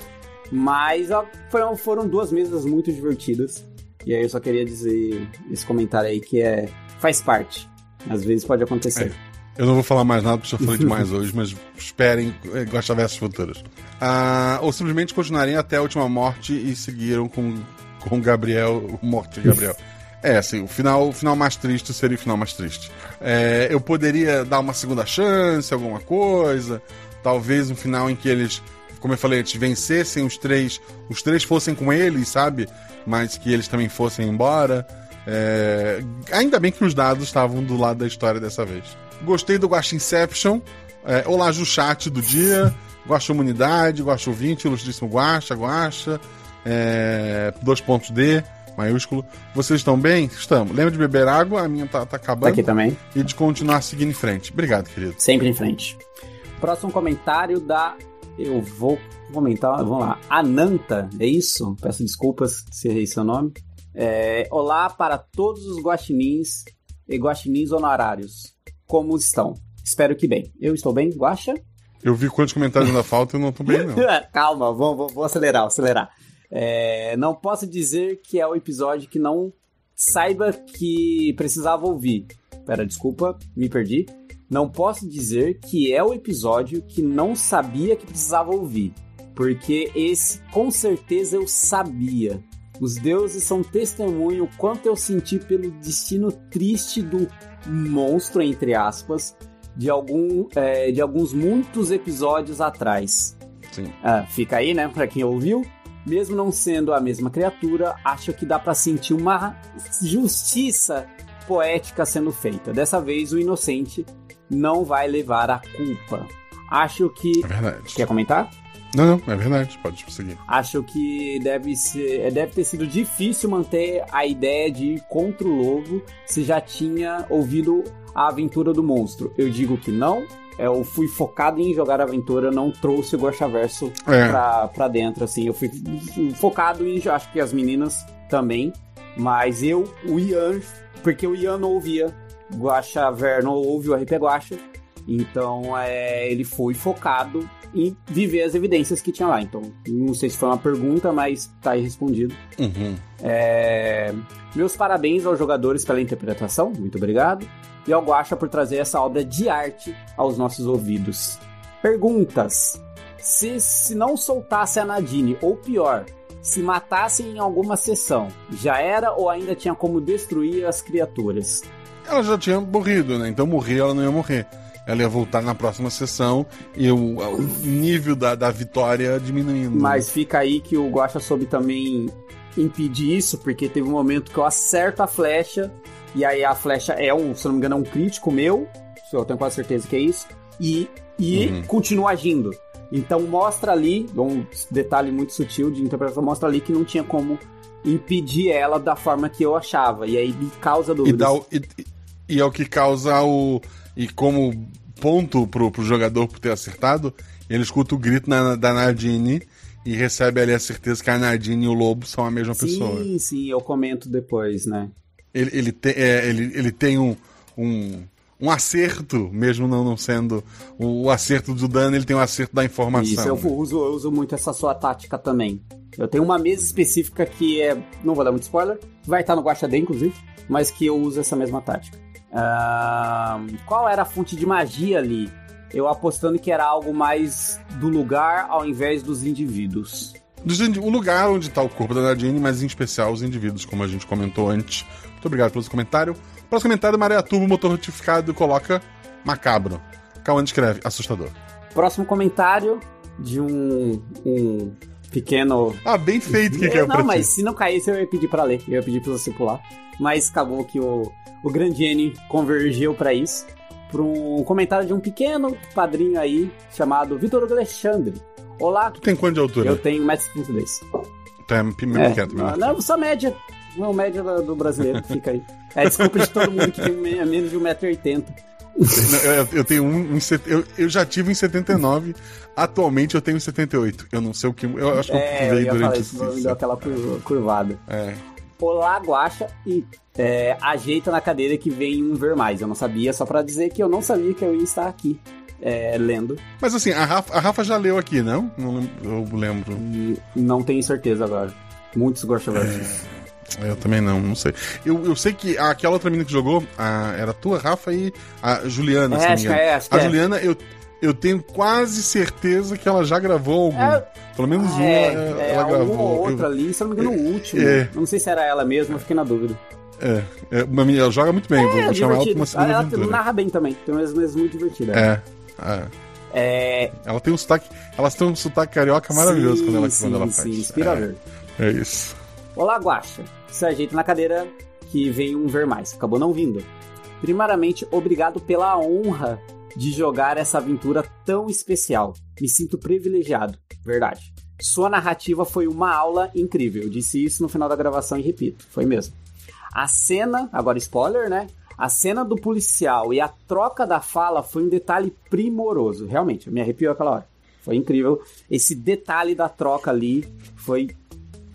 Mas ó, foram, foram duas mesas muito divertidas. E aí eu só queria dizer esse comentário aí que é. faz parte. Às vezes pode acontecer. Eu não vou falar mais nada porque já falei demais hoje, mas esperem eh, Gosta Versos futuros. Ah, ou simplesmente continuarem até a última morte e seguiram com, com Gabriel, morte de Gabriel. É, assim, o final, o final mais triste seria o final mais triste. É, eu poderia dar uma segunda chance, alguma coisa. Talvez um final em que eles, como eu falei antes, vencessem os três, os três fossem com eles, sabe? Mas que eles também fossem embora. É, ainda bem que os dados estavam do lado da história dessa vez. Gostei do Guaxa Inception. É, olá, Ju Chat do dia. Guaxa Humanidade, Guaxa Ouvinte, Ilustríssimo Guaxa, Guaxa. É, dois pontos D, maiúsculo. Vocês estão bem? Estamos. Lembra de beber água? A minha tá, tá Tá acabando. aqui também. E de continuar seguindo em frente. Obrigado, querido. Sempre em frente. Próximo comentário da. Eu vou comentar, vamos lá. Ananta, é isso? Peço desculpas se errei seu nome. É, Olá para todos os guaxinins e guaxinins honorários. Como estão? Espero que bem. Eu estou bem, Guaxa? Eu vi quantos comentários ainda faltam e eu não tô bem, não. Calma, vou, vou, vou acelerar, vou acelerar. É, não posso dizer que é o episódio que não saiba que precisava ouvir. Pera, desculpa, me perdi. Não posso dizer que é o episódio que não sabia que precisava ouvir. Porque esse, com certeza, eu sabia. Os deuses são testemunho quanto eu senti pelo destino triste do monstro, entre aspas, de, algum, é, de alguns muitos episódios atrás. Sim. Ah, fica aí, né, pra quem ouviu. Mesmo não sendo a mesma criatura, acho que dá pra sentir uma justiça poética sendo feita. Dessa vez, o inocente não vai levar a culpa. Acho que. É verdade. Quer comentar? Não, não, é verdade. Pode prosseguir. Acho que deve ser, deve ter sido difícil manter a ideia de ir contra o lobo se já tinha ouvido a aventura do monstro. Eu digo que não. Eu fui focado em jogar aventura, não trouxe o Guaxaverso É. pra, pra dentro, assim. Eu fui focado em, acho que as meninas também. Mas eu, o Ian, porque o Ian não ouvia Guaxaver, não ouve o RP Guaxa. Então é, ele foi focado em viver as evidências que tinha lá. Então, não sei se foi uma pergunta, mas tá aí respondido. Uhum. É, Meus parabéns aos jogadores pela interpretação, muito obrigado. E ao Guaxa por trazer essa obra de arte aos nossos ouvidos. Perguntas. Se, se não soltasse a Nadine, ou pior, se matasse em alguma sessão, já era ou ainda tinha como destruir as criaturas? Ela já tinha morrido, né? Então morrer, ela não ia morrer. Ela ia voltar na próxima sessão e o, o nível da, da vitória diminuindo. Mas fica aí que o Guaxa soube também impedir isso, porque teve um momento que eu acerto a flecha, e aí a flecha é um, se não me engano, é um crítico meu, eu tenho quase certeza que é isso, e, e Uhum. continua agindo. Então mostra ali, um detalhe muito sutil de interpretação, mostra ali que não tinha como impedir ela da forma que eu achava, e aí me causa E, dúvidas. dá o- e, e é o que causa o. E como ponto pro, pro jogador por ter acertado, ele escuta o grito na- da Nadine e recebe ali a certeza que a Nadine e o lobo são a mesma pessoa. Sim, sim, eu comento depois, né? Ele, ele, te- é, ele, ele tem um, um, um acerto, mesmo não, não sendo o, o acerto do dano, ele tem o acerto da informação. Isso, eu uso, eu uso muito essa sua tática também. Eu tenho uma mesa específica que é. Não vou dar muito spoiler, vai estar no Guaxadê, inclusive, mas que eu uso essa mesma tática. Ahn, qual era a fonte de magia ali? eu apostando que era algo mais do lugar ao invés dos indivíduos. O lugar onde está o corpo da Nadine, mas em especial os indivíduos, como a gente comentou antes. Muito obrigado pelo seu comentário. Próximo comentário, Maré Turbo, motor retificado, coloca macabro. Cauã escreve, assustador. Próximo comentário de um, um pequeno. Ah, bem feito que É, caiu não, pra mas se não caísse eu ia pedir pra ler, eu ia pedir pra você pular. Mas acabou que o, o grande N convergeu pra isso. Pra um comentário de um pequeno padrinho aí chamado Vitor Alexandre. Olá, Tu tem quanto de altura? eu tenho 1,52m. Tu é É, quieto, mesmo. não, só média. Não, média do, brasileiro, fica aí. É desculpa de todo mundo que tem me- menos de 1,80m. Não, Eu, eu tenho um, um eu, eu já tive em 79, atualmente eu tenho em 78. Eu não sei o que. Eu acho que eu É, eu ia falar durante isso, deu aquela cur- curvada. É. Olá, Guaxa, e é, ajeita na cadeira que vem um ver mais. Eu não sabia, só pra dizer que eu não sabia que eu ia estar aqui é, lendo. Mas assim, a Rafa, a Rafa já leu aqui, não? Não eu lembro. E não tenho certeza agora. Muitos Guaxaversos. Eu também não, não sei. Eu, eu sei que aquela outra menina que jogou, a, era a tua, Rafa, e a Juliana, É, se não me engano. é, a é. Juliana, eu, eu tenho quase certeza que ela já gravou algum. É. Pelo menos uma É, ela, é, ela gravou. outra Eu- ali, se eu não me engano, o último. É. Eu não sei se era ela mesma, fiquei na dúvida. é, é, uma menina, ela joga muito bem, vou, É, vou chamar ela pra divertido. uma segunda ela aventura. narra bem também, tem umas vezes muito divertida. É, é. É, Ela tem um sotaque. Elas têm um sotaque carioca maravilhoso sim, quando ela, sim, quando ela sim, faz. inspirador. É, é isso. Olá, Guaxa. Se ajeita na cadeira que vem um ver mais. Acabou não vindo. Primeiramente, obrigado pela honra de jogar essa aventura tão especial. Me sinto privilegiado. Verdade. Sua narrativa foi uma aula incrível. Eu disse isso no final da gravação e repito. Foi mesmo. A cena, agora spoiler, né? A cena do policial e a troca da fala foi um detalhe primoroso. Realmente, me arrepiou aquela hora. Foi incrível. Esse detalhe da troca ali foi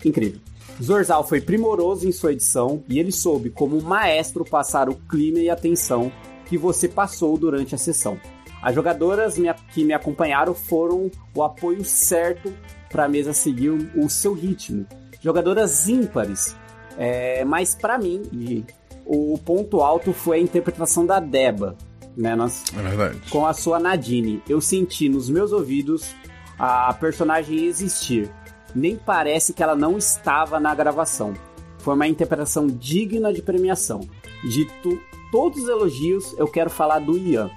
incrível. Zorzal foi primoroso em sua edição e ele soube, como maestro, passar o clima e a tensão que você passou durante a sessão. As jogadoras que me acompanharam foram o apoio certo para a mesa seguir o, seu ritmo. Jogadoras ímpares, é, mas para mim, o ponto alto foi a interpretação da Deba. Né? Nós, É verdade. com a sua Nadine. Eu senti nos meus ouvidos a personagem existir. Nem parece que ela não estava na gravação. Foi uma interpretação digna de premiação. Dito todos os elogios, eu quero falar do Ian.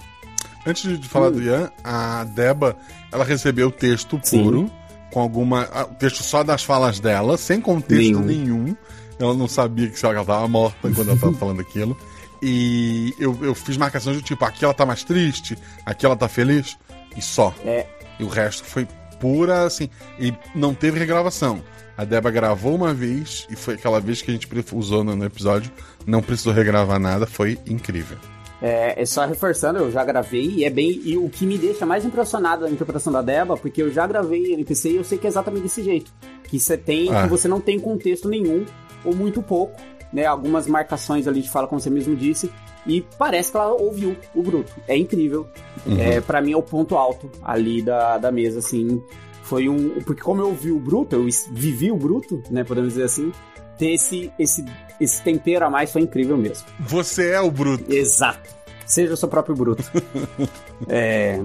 Antes de falar Hum. do Ian, a Deba, ela recebeu o texto Sim. puro, com alguma. O texto só das falas dela, sem contexto Nenhum. nenhum. Ela não sabia que ela tava morta quando ela tava falando aquilo. E eu, eu fiz marcações do tipo, aqui ela tá mais triste, aqui ela tá feliz, e só. É. E o resto foi pura, assim. E não teve regravação. A Deba gravou uma vez, e foi aquela vez que a gente usou no, no episódio. Não precisou regravar nada, foi incrível. É, é só reforçando, eu já gravei e é bem. E o que me deixa mais impressionado na interpretação da Deba, porque eu já gravei NPC e eu sei que é exatamente desse jeito. Que você tem, Ah. que você não tem contexto nenhum, ou muito pouco, né? Algumas marcações ali de fala, como você mesmo disse. E parece que ela ouviu o Bruto. É incrível. É, para mim é o ponto alto ali da, da mesa, assim. Foi um. Porque como eu ouvi o Bruto, eu vivi o Bruto, né? Podemos dizer assim. Ter esse, esse, esse tempero a mais foi incrível mesmo. Você é o Bruto. Exato. Seja o seu próprio bruto. É,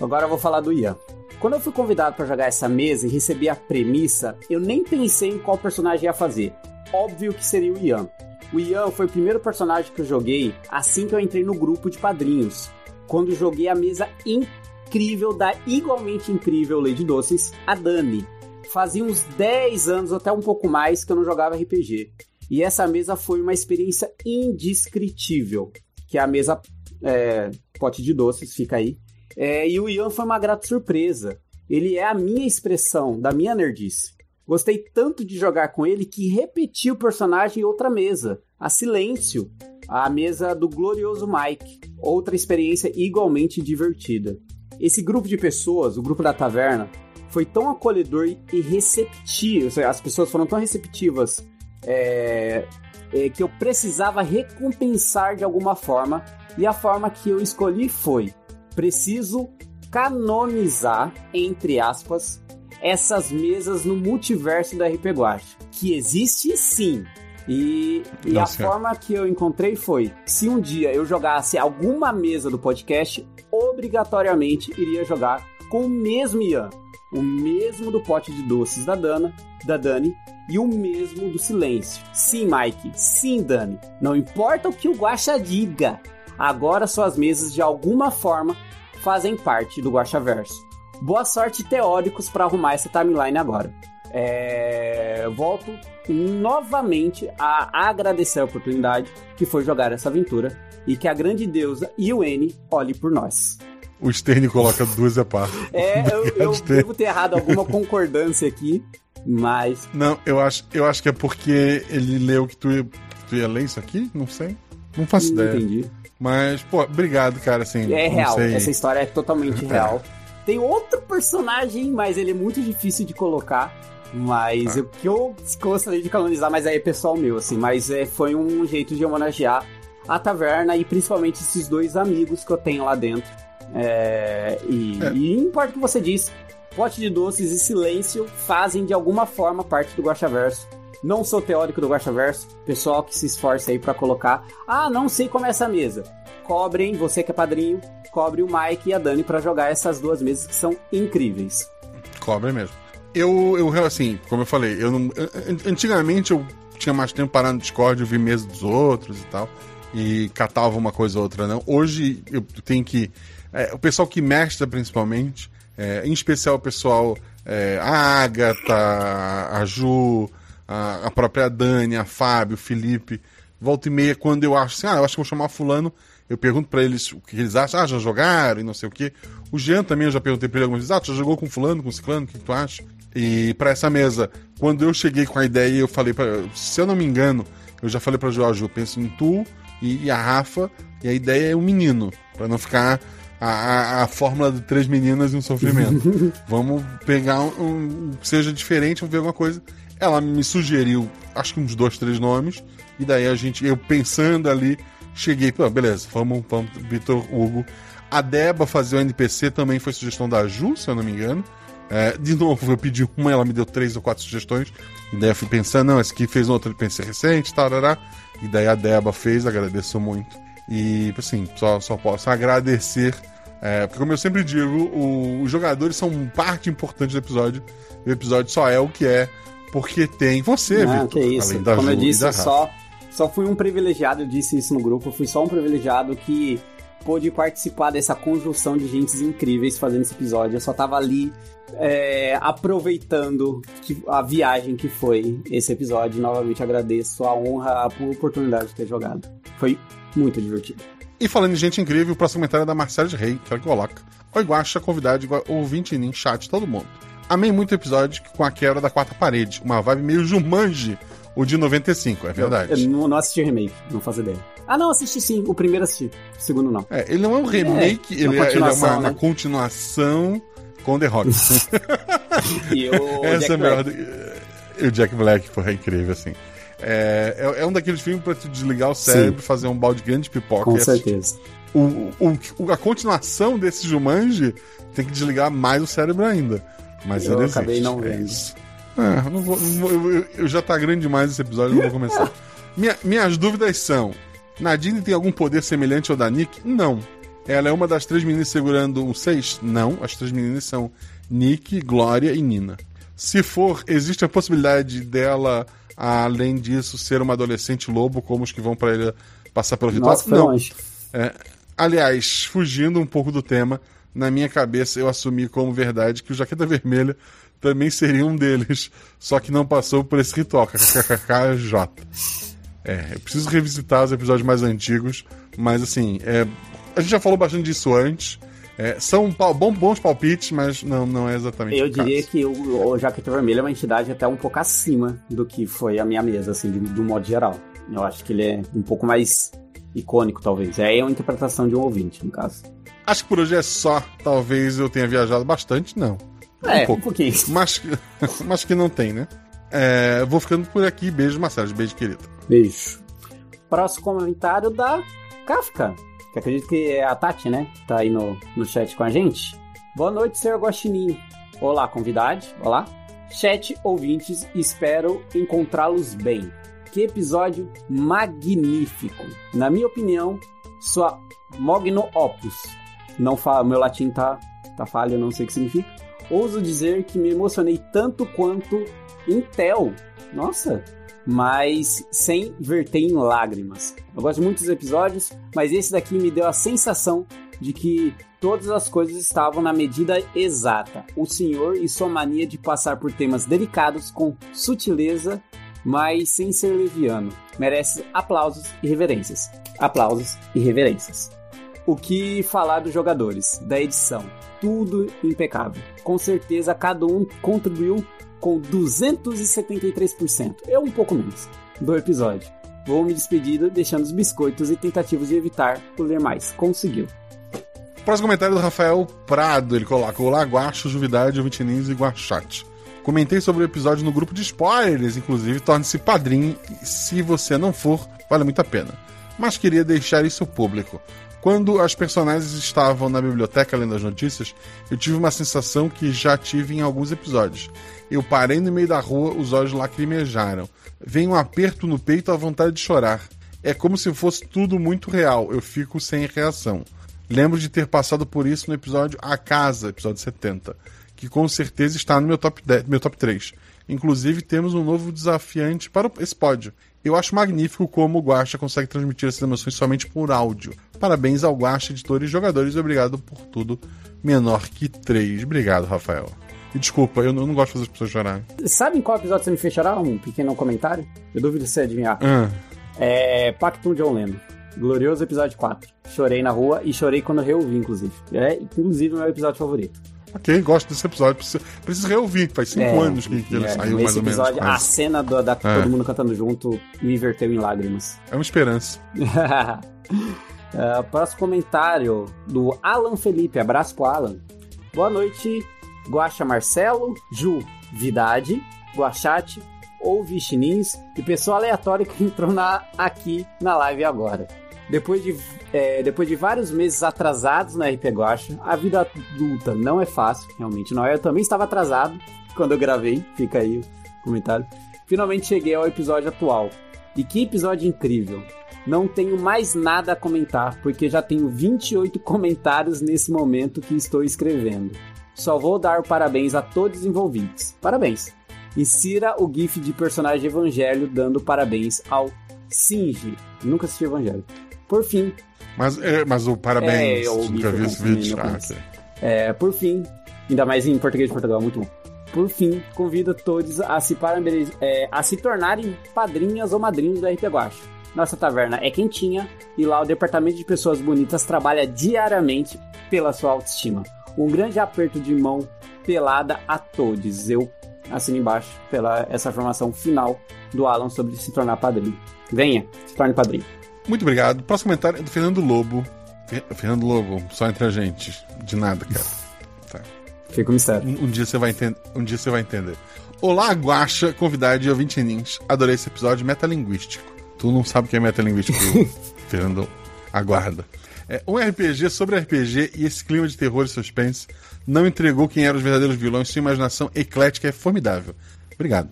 Agora eu vou falar do Ian. Quando eu fui convidado para jogar essa mesa e recebi a premissa, eu nem pensei em qual personagem ia fazer. Óbvio que seria o Ian. O Ian foi o primeiro personagem que eu joguei assim que eu entrei no grupo de padrinhos. Quando joguei a mesa incrível da igualmente incrível Lady Doces, a Dani. Fazia uns 10 anos, até um pouco mais, que eu não jogava RPG. E essa mesa foi uma experiência indescritível. Que é a mesa é, pote de doces, fica aí. É, e o Ian foi uma grata surpresa. Ele é a minha expressão, da minha nerdice. Gostei tanto de jogar com ele que repeti o personagem em outra mesa, a Silêncio, a mesa do glorioso Mike. Outra experiência igualmente divertida. Esse grupo de pessoas, o grupo da taverna, foi tão acolhedor e receptivo. As pessoas foram tão receptivas é, é, que eu precisava recompensar de alguma forma. E a forma que eu escolhi foi: preciso canonizar, entre aspas, essas mesas no multiverso da RP Guacha. Que existe sim. E, e a forma que eu encontrei foi: se um dia eu jogasse alguma mesa do podcast, obrigatoriamente iria jogar com o mesmo Ian, o mesmo do pote de doces da Dana, da Dani e o mesmo do silêncio. Sim, Mike, sim, Dani. Não importa o que o Guaxa diga, agora suas mesas de alguma forma fazem parte do Guaxaverso. Boa sorte, teóricos, para arrumar essa timeline agora. É... Volto novamente a agradecer a oportunidade que foi jogar essa aventura e que a grande deusa Iuene olhe por nós. O Sterne coloca duas etapas. É, eu, eu devo ter errado alguma concordância aqui, mas. Não, eu acho, eu acho que é porque ele leu que tu ia, tu ia ler isso aqui? Não sei. Não faço Não ideia. entendi. Mas, pô, obrigado, cara, assim. É real, sei. essa história é totalmente É. real. Tem outro personagem, mas ele é muito difícil de colocar. Mas Ah. o que eu gostaria de canonizar, mas aí é pessoal meu, assim. Mas é, foi um jeito de homenagear a taverna e principalmente esses dois amigos que eu tenho lá dentro. É, e, É. e importa o que você diz, Pote de Doces e Silêncio fazem de alguma forma parte do Guaxaverso. Não sou teórico do Guaxaverso, pessoal que se esforça aí pra colocar. Ah, não sei como é essa mesa. Cobrem, você que é padrinho, cobre o Mike e a Dani pra jogar essas duas mesas que são incríveis. Cobra mesmo. Eu, eu, assim, como eu falei, eu não, an- antigamente eu tinha mais tempo parando no Discord, eu vi mesa dos outros e tal, e catava uma coisa ou outra, não. Hoje eu tenho que. É, o pessoal que mestra, principalmente, é, em especial o pessoal, é, a Agatha, a Ju, a, a própria Dani, a Fábio, o Felipe, volta e meia, quando eu acho assim, ah, eu acho que vou chamar Fulano, eu pergunto pra eles o que eles acham, ah, já jogaram e não sei o quê. O Jean também, eu já perguntei pra ele algumas vezes, ah, tu já jogou com fulano, com ciclano, o que, que tu acha? E pra essa mesa, quando eu cheguei com a ideia, eu falei pra, se eu não me engano, eu já falei pra Joel, Ju, penso em tu e, e a Rafa, e a ideia é um menino, pra não ficar a, a, a fórmula de três meninas e um sofrimento. Vamos pegar um, um que seja diferente, vamos ver alguma coisa. Ela me sugeriu, acho que uns dois, três nomes, e daí a gente, eu pensando ali, cheguei, pô, beleza, vamos, vamos, Vitor Hugo. A Deba fazer o NPC também foi sugestão da Ju, se eu não me engano. É, de novo, eu pedi uma, ela me deu três ou quatro sugestões. E daí eu fui pensando, não, esse aqui fez outro NPC recente, tarará. E daí a Deba fez, agradeço muito. E, assim, só, só posso agradecer. é, porque, como eu sempre digo, o- os jogadores são parte importante do episódio. E o episódio só é o que é, porque tem você, ah, Vitor. que isso. Como Ju eu disse, só, só fui um privilegiado, eu disse isso no grupo, fui só um privilegiado que pôde participar dessa conjunção de gentes incríveis fazendo esse episódio. Eu só tava ali é, aproveitando que- a viagem que foi esse episódio. Novamente agradeço a honra, a oportunidade de ter jogado. Foi muito divertido. E falando em gente incrível, o próximo comentário é da Marcela de Rei, que ela coloca. Oi, Guaxa, convidado, igual- ouvinte em chat, todo mundo. Amei muito o episódio com a quebra da quarta parede, uma vibe meio Jumanji, o de 95, é verdade. Eu não, não assisti remake, não faço ideia. Ah, não, assisti sim. O primeiro assisti. O segundo não. É, ele não é um remake, É, ele, é, ele é uma, continuação, uma né? continuação com The Rock. E o Essa Jack é melhor. Black. E o Jack Black, porra, é incrível, assim. É, é, é um daqueles filmes pra tu desligar o cérebro, fazer um balde grande de pipoca Com certeza. o, o, a continuação desse Jumanji tem que desligar mais o cérebro ainda. Mas Eu ele acabei existe, não é vendo. isso. Ah, não vou- não vou- eu, eu- já tá grande demais esse episódio, não vou começar. Minha- minhas dúvidas são: Nadine tem algum poder semelhante ao da Nick? Não. Ela é uma das três meninas segurando um seis? Não. As três meninas são Nick, Glória e Nina. Se for, existe a possibilidade dela, além disso, ser uma adolescente lobo, como os que vão pra ele passar pelo ritual? Nossa, Não. É, aliás, fugindo um pouco do tema, na minha cabeça eu assumi como verdade que o Jaqueta Vermelha também seria um deles, só que não passou por esse ritual, KKKJ. É, eu preciso revisitar os episódios mais antigos, mas assim, é, a gente já falou bastante disso antes. É, são bom- bons palpites, mas não, não é exatamente Eu o caso. diria que o, o Jaqueta Vermelha é uma entidade até um pouco acima do que foi a minha mesa, assim, do, do modo geral. Eu acho que ele é um pouco mais icônico, talvez. É uma interpretação de um ouvinte, no caso. Acho que por hoje é só. Talvez eu tenha viajado bastante, não. É, um, pouco. pouquinho. Mas, mas que não tem, né? É, vou ficando por aqui. Beijo, Marcelo. Beijo, querido. Beijo. Próximo comentário da Kafka. Que acredito que é a Tati, né? Tá aí no, no chat com a gente. Boa noite, senhor Guaxinim. Olá, convidade. Olá. Chat, ouvintes, espero encontrá-los bem. Que episódio magnífico. Na minha opinião, sua Mogno Opus. não fa... meu latim tá, tá falho, não sei o que significa. Ouso dizer que me emocionei tanto quanto Intel. Nossa, mas sem verter em lágrimas. Eu gosto muito dos episódios, mas esse daqui me deu a sensação de que todas as coisas estavam na medida exata. O senhor e sua mania de passar por temas delicados com sutileza, mas sem ser leviano, merece aplausos e reverências. Aplausos e reverências. O que falar dos jogadores, da edição? Tudo impecável. Com certeza cada um contribuiu com 273%, eu um pouco menos, do episódio. Vou me despedindo deixando os biscoitos e tentativas de evitar por ler mais. Conseguiu. Próximo comentário do Rafael Prado. Ele coloca: Olá, Guacho, Juvidade, Vitinins e Guachate. Comentei sobre o episódio no grupo de spoilers, inclusive torne-se padrinho. Se você não for, vale muito a pena. Mas queria deixar isso público. Quando as personagens estavam na biblioteca lendo as notícias, eu tive uma sensação que já tive em alguns episódios. Eu parei no meio da rua, os olhos lacrimejaram. Vem um aperto no peito, a vontade de chorar. É como se fosse tudo muito real, eu fico sem reação. Lembro de ter passado por isso no episódio A Casa, episódio 70, que com certeza está no meu top, 10, meu top 3. Inclusive, temos um novo desafiante para esse pódio. Eu acho magnífico como o Guacha consegue transmitir essas emoções somente por áudio. Parabéns ao Guacha, editores e jogadores, e obrigado por tudo. Menor que 3. Obrigado, Rafael. E desculpa, eu não, gosto de fazer as pessoas chorarem. Sabe em qual episódio você me fez chorar? Um pequeno comentário? Eu duvido se você adivinhar. Ah. É Pactum John Lennon. Glorioso episódio 4. Chorei na rua e chorei quando eu reouvi, inclusive. É, inclusive, o meu episódio favorito. Ok, gosto desse episódio. Preciso, preciso reouvir. Faz cinco é, anos que, que ele é, saiu, mais ou menos. episódio, a cena do, da é. todo mundo cantando junto me verteu em lágrimas. É uma esperança. uh, próximo comentário do Alan Felipe. Abraço pro Alan. Boa noite, Guaxa Marcelo, Ju Vidade, Guachate ou Vichinins e pessoa aleatória que entrou na, aqui na live agora. Depois de, é, depois de vários meses atrasados na RP Guacha, a vida adulta não é fácil, realmente não é. Eu também estava atrasado quando eu gravei, fica aí o comentário. Finalmente cheguei ao episódio atual. E que episódio incrível! Não tenho mais nada a comentar, porque já tenho 28 comentários nesse momento que estou escrevendo. Só vou dar parabéns a todos os envolvidos. Parabéns! Insira o GIF de personagem Evangelho dando parabéns ao Singe. Nunca assisti Evangelho. Por fim. Mas, é, mas o parabéns, é, eu nunca vi esse vídeo. Ah, okay. é, por fim, ainda mais em português de Portugal, muito bom. Por fim, convido todos a se, é, a se tornarem padrinhas ou madrinhos do RP Guacha. Nossa taverna é quentinha e lá o departamento de pessoas bonitas trabalha diariamente pela sua autoestima. Um grande aperto de mão pelada a todos. Eu assino embaixo pela essa formação final do Alan sobre se tornar padrinho. Venha, se torne padrinho. Muito obrigado. Próximo comentário é do Fernando Lobo. Fernando Lobo, só entre a gente. De nada, cara. Tá. Fica um mistério. Um, um, dia você vai entender. Um dia você vai entender. Olá, Guaxa, convidado de ouvinte Nins. Adorei esse episódio metalinguístico. Tu não sabe o que é metalinguístico, Fernando. Aguarda. É, um RPG sobre RPG e esse clima de terror e suspense não entregou quem eram os verdadeiros vilões. Sua imaginação eclética é formidável. Obrigado.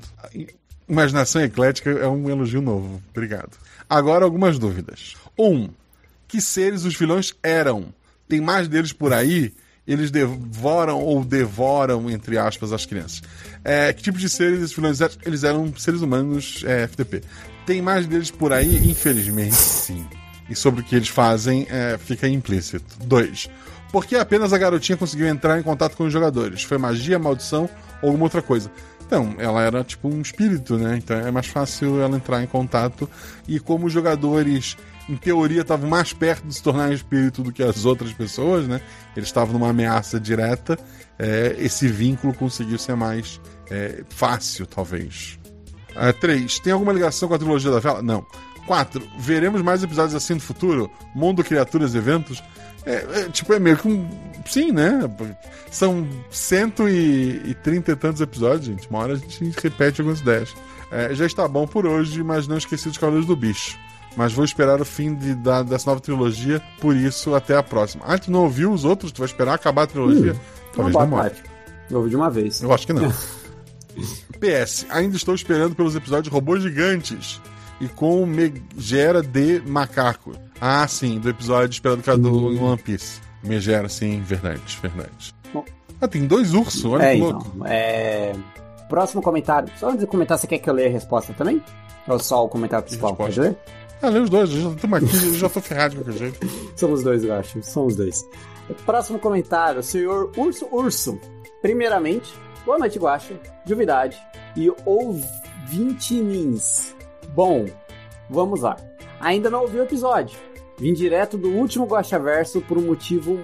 Imaginação eclética é um elogio novo. Obrigado. Agora algumas dúvidas. Um, que seres os vilões eram? Tem mais deles por aí? Eles devoram ou devoram, entre aspas, as crianças. É, que tipo de seres esses vilões eram? Eles eram seres humanos é, FTP. Tem mais deles por aí? Infelizmente, sim. E sobre o que eles fazem, é, fica implícito. Dois. Por que apenas a garotinha conseguiu entrar em contato com os jogadores? Foi magia, maldição ou alguma outra coisa? Então, ela era tipo um espírito, né? Então é mais fácil ela entrar em contato. E como os jogadores, em teoria, estavam mais perto de se tornar espírito do que as outras pessoas, né? Eles estavam numa ameaça direta. É, esse vínculo conseguiu ser mais é, fácil, talvez. É, três, tem alguma ligação com a trilogia da vela? Não. Quatro, veremos mais episódios assim no futuro? Mundo, criaturas, eventos? É, é, tipo, é meio que um. Sim, né? São 130 e tantos episódios, gente. Uma hora a gente repete algumas ideias. É, já está bom por hoje, mas não esqueci dos Cavaleiros do Bicho. Mas vou esperar o fim de, da, dessa nova trilogia, por isso, até a próxima. Ah, tu não ouviu os outros? Tu vai esperar acabar a trilogia? Hum, Talvez demore. Eu ouvi de uma vez. Eu acho que não. PS, ainda estou esperando pelos episódios Robôs Gigantes e com Megera de Macaco. Ah, sim, do episódio Esperado Cadu uhum. em One Piece. Megera, sim, verdade, verdade. Bom. Ah, tem dois ursos, olha é, que então. louco. É... Próximo comentário. Só antes de comentar, você quer que eu leia a resposta também? Ou só o comentário principal? Pode ler? Ah, lê os dois, eu já estamos aqui, eu já tô ferrado de qualquer jeito. Somos dois, eu acho. Somos dois. Próximo comentário, senhor Urso Urso. Primeiramente, boa noite, Guaxa, Juvidade e ouvintinins. Bom, vamos lá. Ainda não ouvi o episódio. Vim direto do último Guaxa Verso por um motivo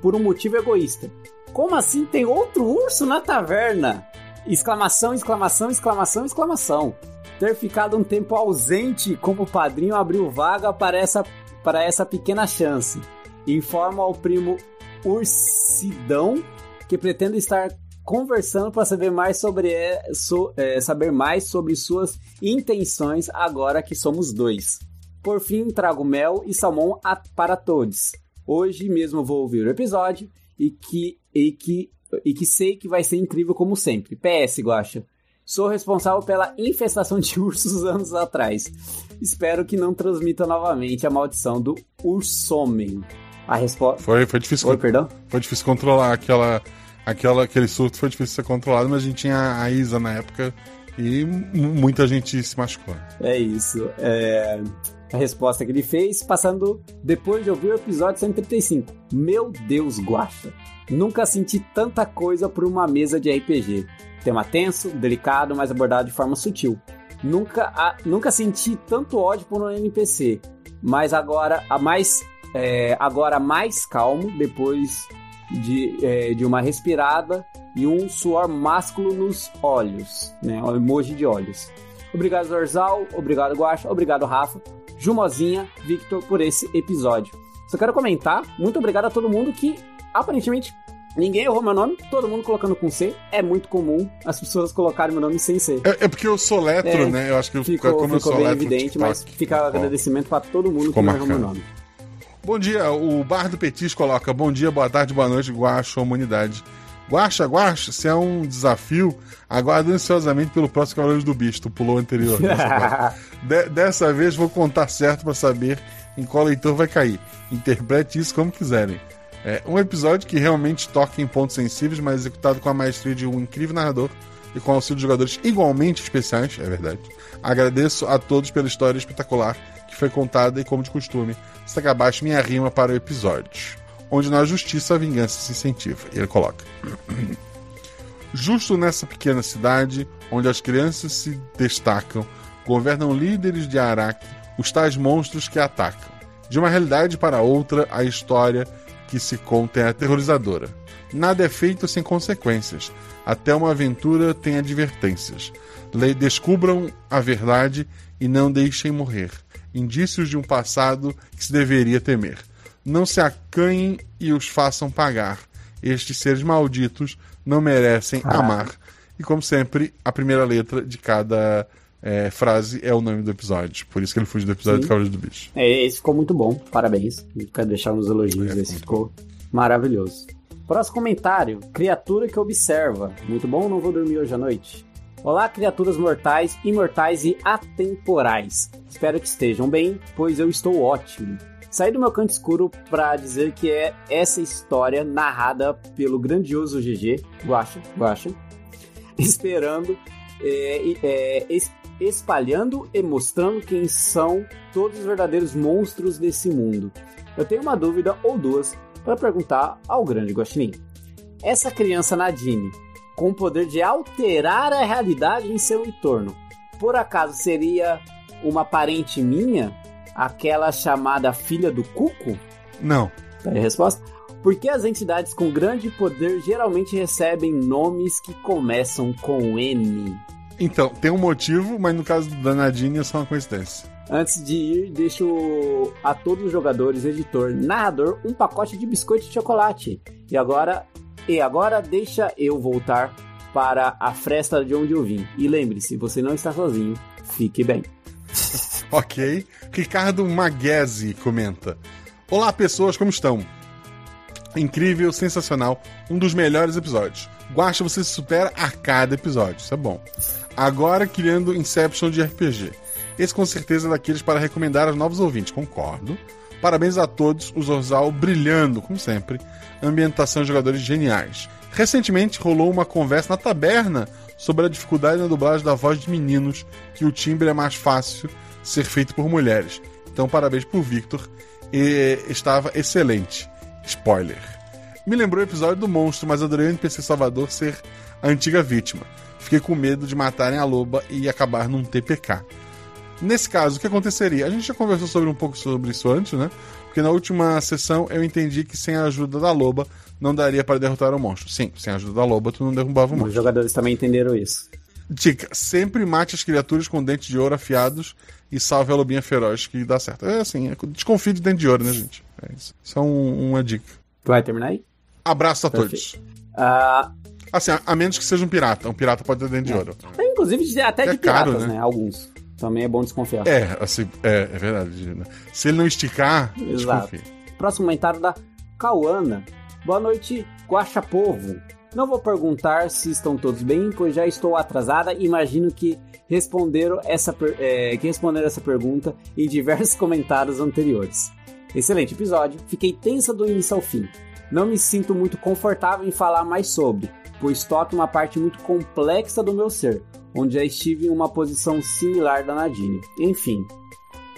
por um motivo egoísta. Como assim tem outro urso na taverna? Exclamação, exclamação, exclamação, exclamação. Ter ficado um tempo ausente como padrinho abriu vaga para essa, para essa pequena chance. Informa ao primo Ursidão que pretendo estar conversando para saber mais sobre so, é, saber mais sobre suas intenções agora que somos dois. Por fim, trago mel e salmão a, para todos. Hoje mesmo vou ouvir o episódio e que, e que, e que sei que vai ser incrível como sempre. PS, Guacha. Sou responsável pela infestação de ursos anos atrás. Espero que não transmita novamente a maldição do ursomem. A resposta. Foi, foi difícil. Oi, perdão? Foi difícil controlar aquela, aquela, aquele surto, foi difícil ser controlado, mas a gente tinha a Isa na época e muita gente se machucou. É isso. É a resposta que ele fez, passando depois de ouvir o episódio 135. Meu Deus, Guacha! Nunca senti tanta coisa por uma mesa de RPG. Tema tenso, delicado, mas abordado de forma sutil. Nunca, a, nunca senti tanto ódio por um NPC, mas agora a mais é, agora mais calmo depois de, é, de uma respirada e um suor másculo nos olhos, né? O emoji de olhos. Obrigado, Zorzal. Obrigado, Guacha. Obrigado, Rafa. Jumozinha, Victor, por esse episódio. Só quero comentar, muito obrigado a todo mundo que aparentemente ninguém errou meu nome, todo mundo colocando com C. É muito comum as pessoas colocarem meu nome sem C. É, é porque eu sou letro, É, né? Eu acho que Ficou, como eu ficou sou bem evidente, TikTok, mas fica ficou- agradecimento para todo mundo Ficou que não errou meu nome. Bom dia, o Bar do Petis coloca bom dia, boa tarde, boa noite, Guaxa, humanidade. Guaxa, Guaxa, se é um desafio, aguardo ansiosamente pelo próximo Cavaleiros do Bicho, tu pulou o anterior. dessa parte. De- dessa vez vou contar certo pra saber em qual leitor vai cair. Interprete isso como quiserem. É um episódio que realmente toca em pontos sensíveis, mas executado com a maestria de um incrível narrador e com auxílio de jogadores igualmente especiais, é verdade. Agradeço a todos pela história espetacular que foi contada e, como de costume, destaca abaixo minha rima para o episódio, onde na justiça a vingança se incentiva. E ele coloca. Justo nessa pequena cidade, onde as crianças se destacam, governam líderes de Araque, os tais monstros que atacam. De uma realidade para outra, a história que se conta é aterrorizadora. Nada é feito sem consequências. Até uma aventura tem advertências. Descubram a verdade e não deixem morrer. Indícios de um passado que se deveria temer. Não se acanhem e os façam pagar. Estes seres malditos não merecem amar. E como sempre, a primeira letra de cada eh, frase é o nome do episódio. Por isso que ele fugiu do episódio Sim. do Cavaleiro do Bicho. É, esse ficou muito bom, parabéns. Quero deixar nos elogios, É, esse ficou maravilhoso. Próximo comentário: Criatura que observa. Muito bom, não vou dormir hoje à noite. Olá, criaturas mortais, imortais e atemporais. Espero que estejam bem, pois eu estou ótimo. Saí do meu canto escuro para dizer que é essa história narrada pelo grandioso GG, Guacha, Guacha, esperando, é, é, es- espalhando e mostrando quem são todos os verdadeiros monstros desse mundo. Eu tenho uma dúvida ou duas para perguntar ao grande Guaxinim. Essa criança Nadine, com o poder de alterar a realidade em seu entorno, por acaso seria uma parente minha? Aquela chamada filha do Cuco? Não. Tá aí a resposta? Por que as entidades com grande poder geralmente recebem nomes que começam com N? Então, tem um motivo, mas no caso da Nadine é só uma coincidência. Antes de ir, deixo a todos os jogadores, editor, narrador, um pacote de biscoito de chocolate. E agora, e agora deixa eu voltar para a fresta de onde eu vim. E lembre-se, você não está sozinho. Fique bem. Ok. Ricardo Maguese comenta: Olá, pessoas, como estão? Incrível, sensacional, um dos melhores episódios. Guacha, você se supera a cada episódio, isso é bom. Agora criando Inception de RPG. Esse com certeza é daqueles para recomendar aos novos ouvintes, concordo. Parabéns a todos, o Zorzal brilhando, como sempre. Ambientação e jogadores geniais. Recentemente rolou uma conversa na taberna sobre a dificuldade na dublagem da voz de meninos, que o timbre é mais fácil ser feito por mulheres. Então, parabéns pro Victor. E estava excelente. Spoiler. Me lembrou o episódio do monstro, mas adorei o NPC Salvador ser a antiga vítima. Fiquei com medo de matarem a loba e acabar num TPK. Nesse caso, o que aconteceria? A gente já conversou sobre um pouco sobre isso antes, né? Porque na última sessão eu entendi que sem a ajuda da loba não daria para derrotar o monstro. Sim, sem a ajuda da loba tu não derrubava o Os monstro. jogadores também entenderam isso. Dica: sempre mate as criaturas com dentes de ouro afiados e salve a lobinha feroz que dá certo. É assim, é, desconfie de dente de ouro, né, gente? É isso. Isso é um- uma dica. Tu vai terminar aí? Abraço a Perfeito. todos. Ah, Assim, a, a menos que seja um pirata. Um pirata pode ter dente de ouro. tem, inclusive até de É caro, piratas, né? né? Alguns. Também é bom desconfiar. É, assim, é, é verdade. né? Se ele não esticar, Exato. desconfie. Próximo comentário da Cauana. Boa noite, Guaxa Povo. Não vou perguntar se estão todos bem, pois já estou atrasada. Imagino que responderam essa, é, que responderam essa pergunta em diversos comentários anteriores. Excelente episódio. Fiquei tensa do início ao fim. Não me sinto muito confortável em falar mais sobre, pois toca uma parte muito complexa do meu ser, onde já estive em uma posição similar da Nadine. Enfim,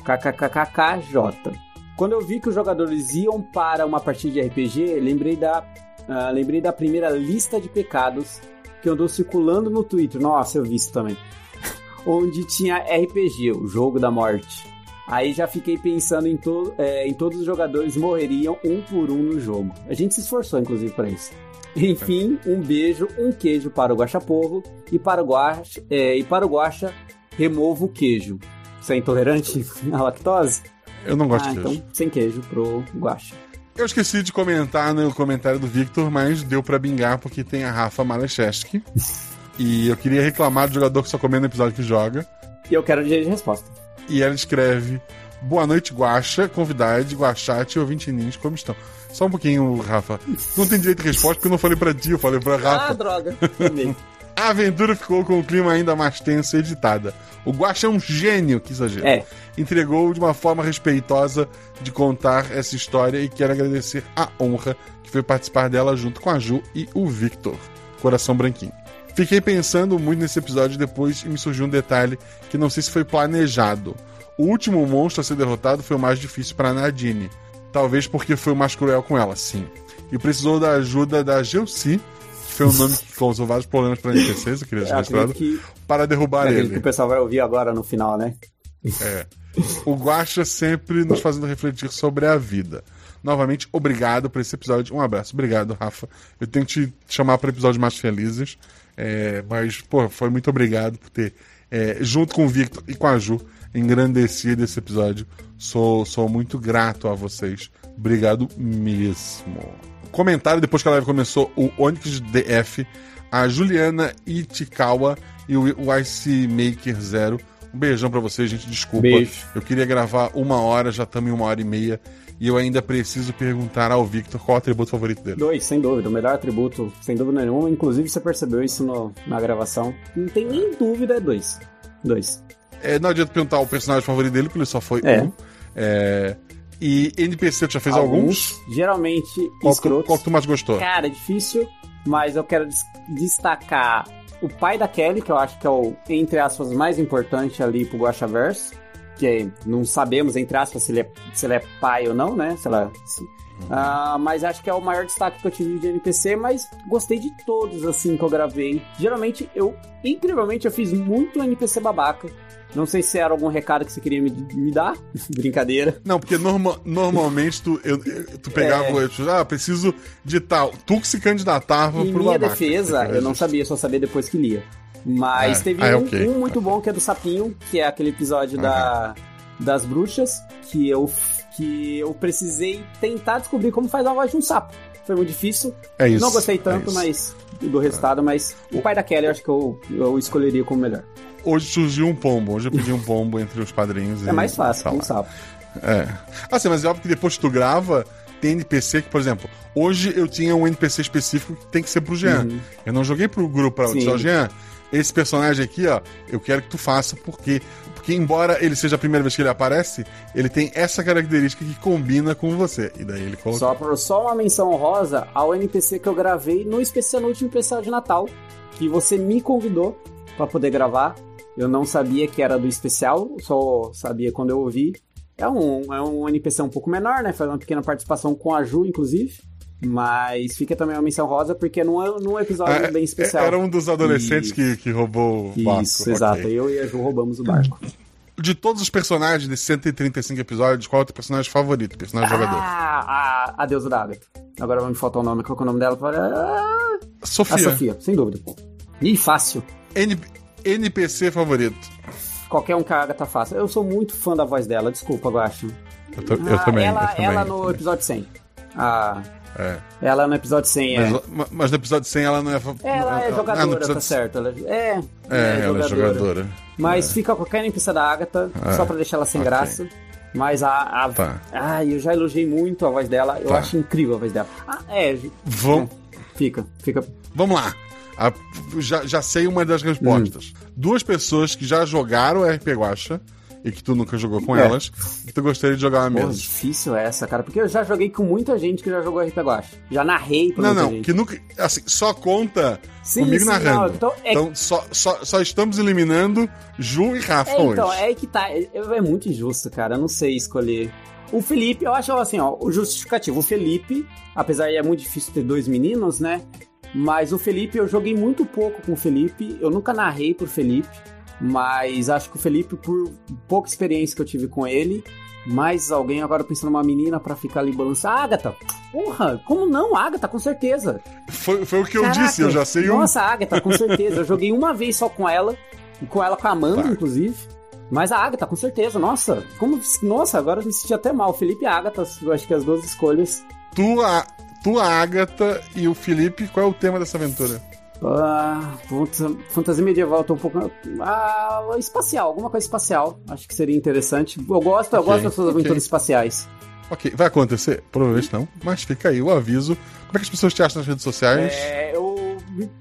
KKKKJ. Quando eu vi que os jogadores iam para uma partida de RPG, lembrei da, ah, lembrei da primeira lista de pecados que andou circulando no Twitter. Nossa, eu vi isso também. Onde tinha RPG, o jogo da morte. Aí já fiquei pensando em, to é, em todos os jogadores morreriam um por um no jogo. A gente se esforçou, inclusive, para isso. Enfim, um beijo, um queijo para o Guaxa Povo e para o Guaxa, é, e para o Guaxa removo o queijo. Você é intolerante à lactose? Eu não gosto ah, de queijo. então sem queijo pro Guaxa. Eu esqueci de comentar no comentário do Victor, mas deu pra bingar porque tem a Rafa Malecheski. e eu queria reclamar do jogador que só comendo no episódio que joga. E eu quero direito de resposta. E ela escreve: Boa noite, Guaxa, convidade, Guaxate e ouvinte ninja, como estão? Só um pouquinho, Rafa. Não tem direito de resposta porque eu não falei pra ti, eu falei pra Rafa. Ah, droga. A aventura ficou com o clima ainda mais tenso e editada. O Guaxa é um gênio, que exagero. É. Entregou de uma forma respeitosa de contar essa história e quero agradecer a honra que foi participar dela junto com a Ju e o Victor. Coração branquinho. Fiquei pensando muito nesse episódio depois e me surgiu um detalhe que não sei se foi planejado. O último monstro a ser derrotado foi o mais difícil para Nadine. Talvez porque foi o mais cruel com ela, sim. E precisou da ajuda da que foi um nome que causou vários problemas para NPCs, eu queria deixar que, para derrubar que ele. o pessoal vai ouvir agora no final, né? É. O Guaxa sempre nos fazendo refletir sobre a vida. Novamente, obrigado por esse episódio. Um abraço. Obrigado, Rafa. Eu tenho que te chamar para episódios mais felizes. é, mas, pô, foi muito obrigado por ter, é, junto com o Victor e com a Ju, engrandecido esse episódio. Sou, sou muito grato a vocês. Obrigado mesmo. Comentário depois que a live começou, o Onyx DF, a Juliana Itikawa e o Ice Maker Zero. Um beijão pra vocês, gente. Desculpa. Beijo. Eu queria gravar uma hora, já estamos em uma hora e meia. E eu ainda preciso perguntar ao Victor qual o atributo favorito dele. Dois, sem dúvida. O melhor atributo, sem dúvida nenhuma. Inclusive, você percebeu isso no- na gravação. Não tem nem dúvida, é dois. Dois. É, não adianta perguntar o personagem favorito dele, porque ele só foi É. um. É, E NPC, tu já fez alguns? Geralmente, Qual, escrotos. qual que tu mais gostou? Cara, é difícil, mas eu quero des- destacar o pai da Kelly, que eu acho que é o, entre aspas, mais importante ali pro Guaxaverso. Que não sabemos, entre aspas, se ele é, se ele é pai ou não, né? Se ela, se- Ah, mas acho que é o maior destaque que eu tive de NPC, mas gostei de todos, assim, que eu gravei. Geralmente, eu, incrivelmente, eu fiz muito NPC babaca. Não sei se era algum recado que você queria me, me dar. Brincadeira. Não, porque norma- normalmente tu, eu- tu pegava, É. ah, preciso de tal. Tu que se candidatava Em pro minha babaca. defesa, eu não sabia, só sabia depois que lia. Mas É. teve Ah, é um, ok. um muito bom que é do Sapinho, que é aquele episódio da, das bruxas, que eu, que eu precisei tentar descobrir como faz a voz de um sapo. Foi muito difícil. É isso. não gostei é tanto, isso. mas do resultado, mas o pai da Kelly eu acho que eu, eu escolheria como melhor. Hoje surgiu um pombo. Hoje eu pedi um pombo entre os padrinhos. É mais fácil, tá um sapo. É. Assim, mas é óbvio que depois que tu grava, tem NPC que, por exemplo, hoje eu tinha um NPC específico que tem que ser pro Jean. Uhum. Eu não joguei pro grupo pra só Jean. Esse personagem aqui, ó, eu quero que tu faça porque porque embora ele seja a primeira vez que ele aparece, ele tem essa característica que combina com você. E daí ele colocou. Só, por- só uma menção honrosa ao NPC que eu gravei no, especial, no último especial de Natal, que você me convidou pra poder gravar. Eu não sabia que era do especial, só sabia quando eu ouvi. É um, é um NPC um pouco menor, né? Faz uma pequena participação com a Ju, inclusive. Mas fica também uma menção rosa, porque num, num episódio Ah, bem especial. Era um dos adolescentes que, que roubou o barco. Isso, exato. Eu e a Ju roubamos o barco. De todos os personagens desses 135 episódios, qual é o teu personagem favorito? Personagem jogador? Ah, a, a deusa da Agatha. Agora vai me faltar o nome. Qual é o nome dela? Ah, Sofia. a Sofia, sem dúvida. E fácil. N- NPC favorito. Qualquer um que a Agatha faça. Eu sou muito fã da voz dela, desculpa, Guacho. Eu, tô- eu Ah, também. Ela, eu também. ela no episódio 100. Ah, É. ela no episódio 100 é. Mas, mas no episódio 100 ela não é. fa- Ela é Ah, jogadora, episódio tá certo. Ela é, É, ela é jogadora. Mas fica qualquer NPC da Agatha, É. só pra deixar ela sem Ok. graça. Mas a. a... Tá. Ah, eu já elogiei muito a voz dela. Eu Tá. acho incrível a voz dela. Ah, é. Vam- Fica, fica. Vamos lá. A- já, já sei uma das respostas. Duas pessoas que já jogaram RP Guacha e que tu nunca jogou com É. elas, que tu gostaria de jogar uma Pô, mesa. difícil essa, cara. Porque eu já joguei com muita gente que já jogou RP Guacha. Já narrei pra Não, não, gente. que nunca. Assim, só conta Sim, comigo sim, narrando. não, então então é- só, só, só estamos eliminando Ju e Rafa É, então, hoje. é que tá. É, é muito injusto, cara. Eu não sei escolher. O Felipe, eu acho assim, ó, o justificativo. O Felipe, apesar de é muito difícil ter dois meninos, né? Mas o Felipe, eu joguei muito pouco com o Felipe. Eu nunca narrei por Felipe. Mas acho que o Felipe, por pouca experiência que eu tive com ele, mais alguém agora pensando numa menina pra ficar ali balançando. Agatha! Porra, como não? Agatha, com certeza. Foi, foi o que eu Caraca, disse, eu já sei um. Nossa, a Agatha, com certeza. Eu joguei uma vez só com ela, com ela com a Amanda, Tá. inclusive. Mas a Agatha, com certeza. Nossa, como. Nossa, agora eu me senti até mal. Felipe e a Agatha, eu acho que as duas escolhas. Tu, a, tu, a Agatha e o Felipe, qual é o tema dessa aventura? Ah, fantasia medieval, tô um pouco. Ah, espacial, alguma coisa espacial. Acho que seria interessante. Eu gosto, eu Ok, gosto dessas ok. aventuras espaciais. Ok, vai acontecer? Provavelmente não, mas fica aí o aviso. Como é que as pessoas te acham nas redes sociais? É, eu,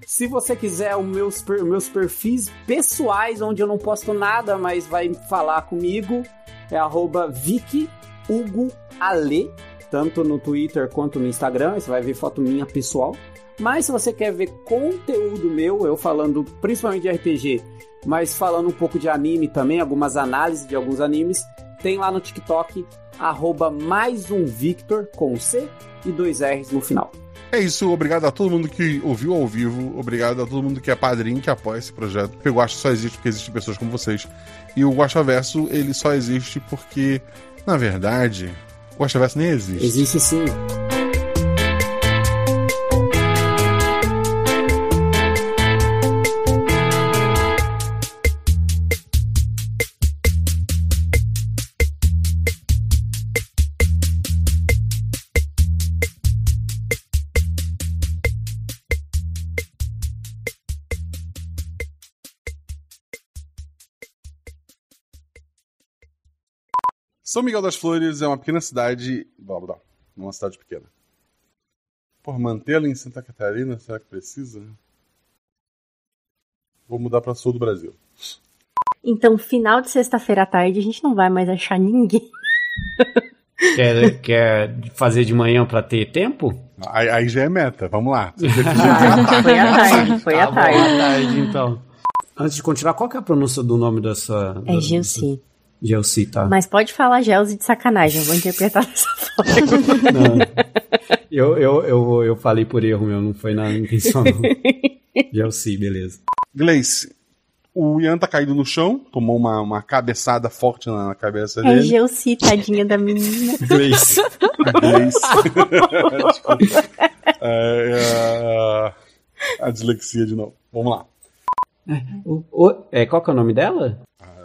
se você quiser os meus, meus perfis pessoais, onde eu não posto nada, mas vai falar comigo, é arroba Vicky Hugo Ale, tanto no Twitter quanto no Instagram. Você vai ver foto minha pessoal. Mas se você quer ver conteúdo meu, eu falando principalmente de RPG, mas falando um pouco de anime também, algumas análises de alguns animes, tem lá no TikTok, arroba mais um Victor, com C e dois R's no final. É isso, obrigado a todo mundo que ouviu ao vivo, obrigado a todo mundo que é padrinho, que apoia esse projeto. Porque o Guacha só existe porque existem pessoas como vocês. E o Guacha Verso, ele só existe porque, na verdade, o Guacha Verso nem existe. Existe sim. São Miguel das Flores é uma pequena cidade. Blá, blá, uma cidade pequena. Por mantê-la em Santa Catarina, será que precisa? Vou mudar para sul do Brasil. Então, final de sexta-feira à tarde, a gente não vai mais achar ninguém. Quer, quer fazer de manhã pra ter tempo? Aí, aí já é meta, vamos lá. Foi à tarde, foi à Tá tarde. à tarde, então. Antes de continuar, qual que é a pronúncia do nome dessa... É da- Gelsi. Gelsi, tá. Mas pode falar Gelsi de sacanagem, eu vou interpretar dessa forma. Não. Eu, eu, eu, eu falei por erro meu, não foi na intenção. não. Gelsi, beleza. Gleice, o Ian tá caído no chão, tomou uma, uma cabeçada forte na, na cabeça É dele. Gelsi, tadinha da menina. Gleice. Gleice. É, é, a dislexia de novo. Vamos lá. O- o- é, qual que é o nome dela?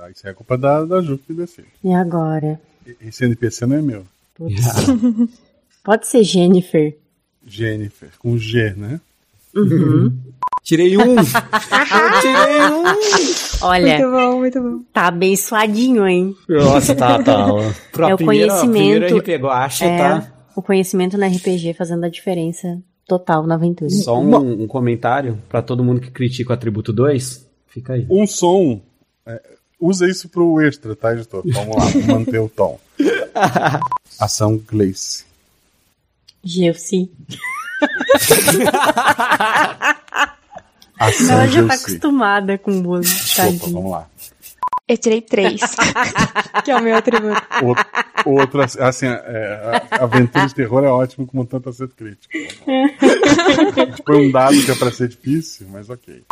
Ah, isso é culpa da, da Ju que decide. E agora? Esse NPC não é meu. Putz. Pode ser Jennifer. Jennifer, com G, né? Tirei um! eu tirei um! Olha, Muito bom, muito bom. tá abençoadinho, hein? Nossa, tá, tá. Pra É o primeira- conhecimento. Primeiro RP Guacha, É. tá? O conhecimento na RPG fazendo a diferença total na aventura. Só um, um comentário pra todo mundo que critica o atributo 2. Fica aí. Um som. é, usa isso pro extra, tá, editor? Vamos lá, manter o tom. Ação Gleice. Gelsi. Ação Ela já tá acostumada com bullying, Opa, tadinho. vamos lá. Eu tirei três. que é o meu atributo. Outro, outro assim, é, a- aventura de terror é ótimo como tanto acerto crítico. Foi um dado que é pra ser difícil, mas ok.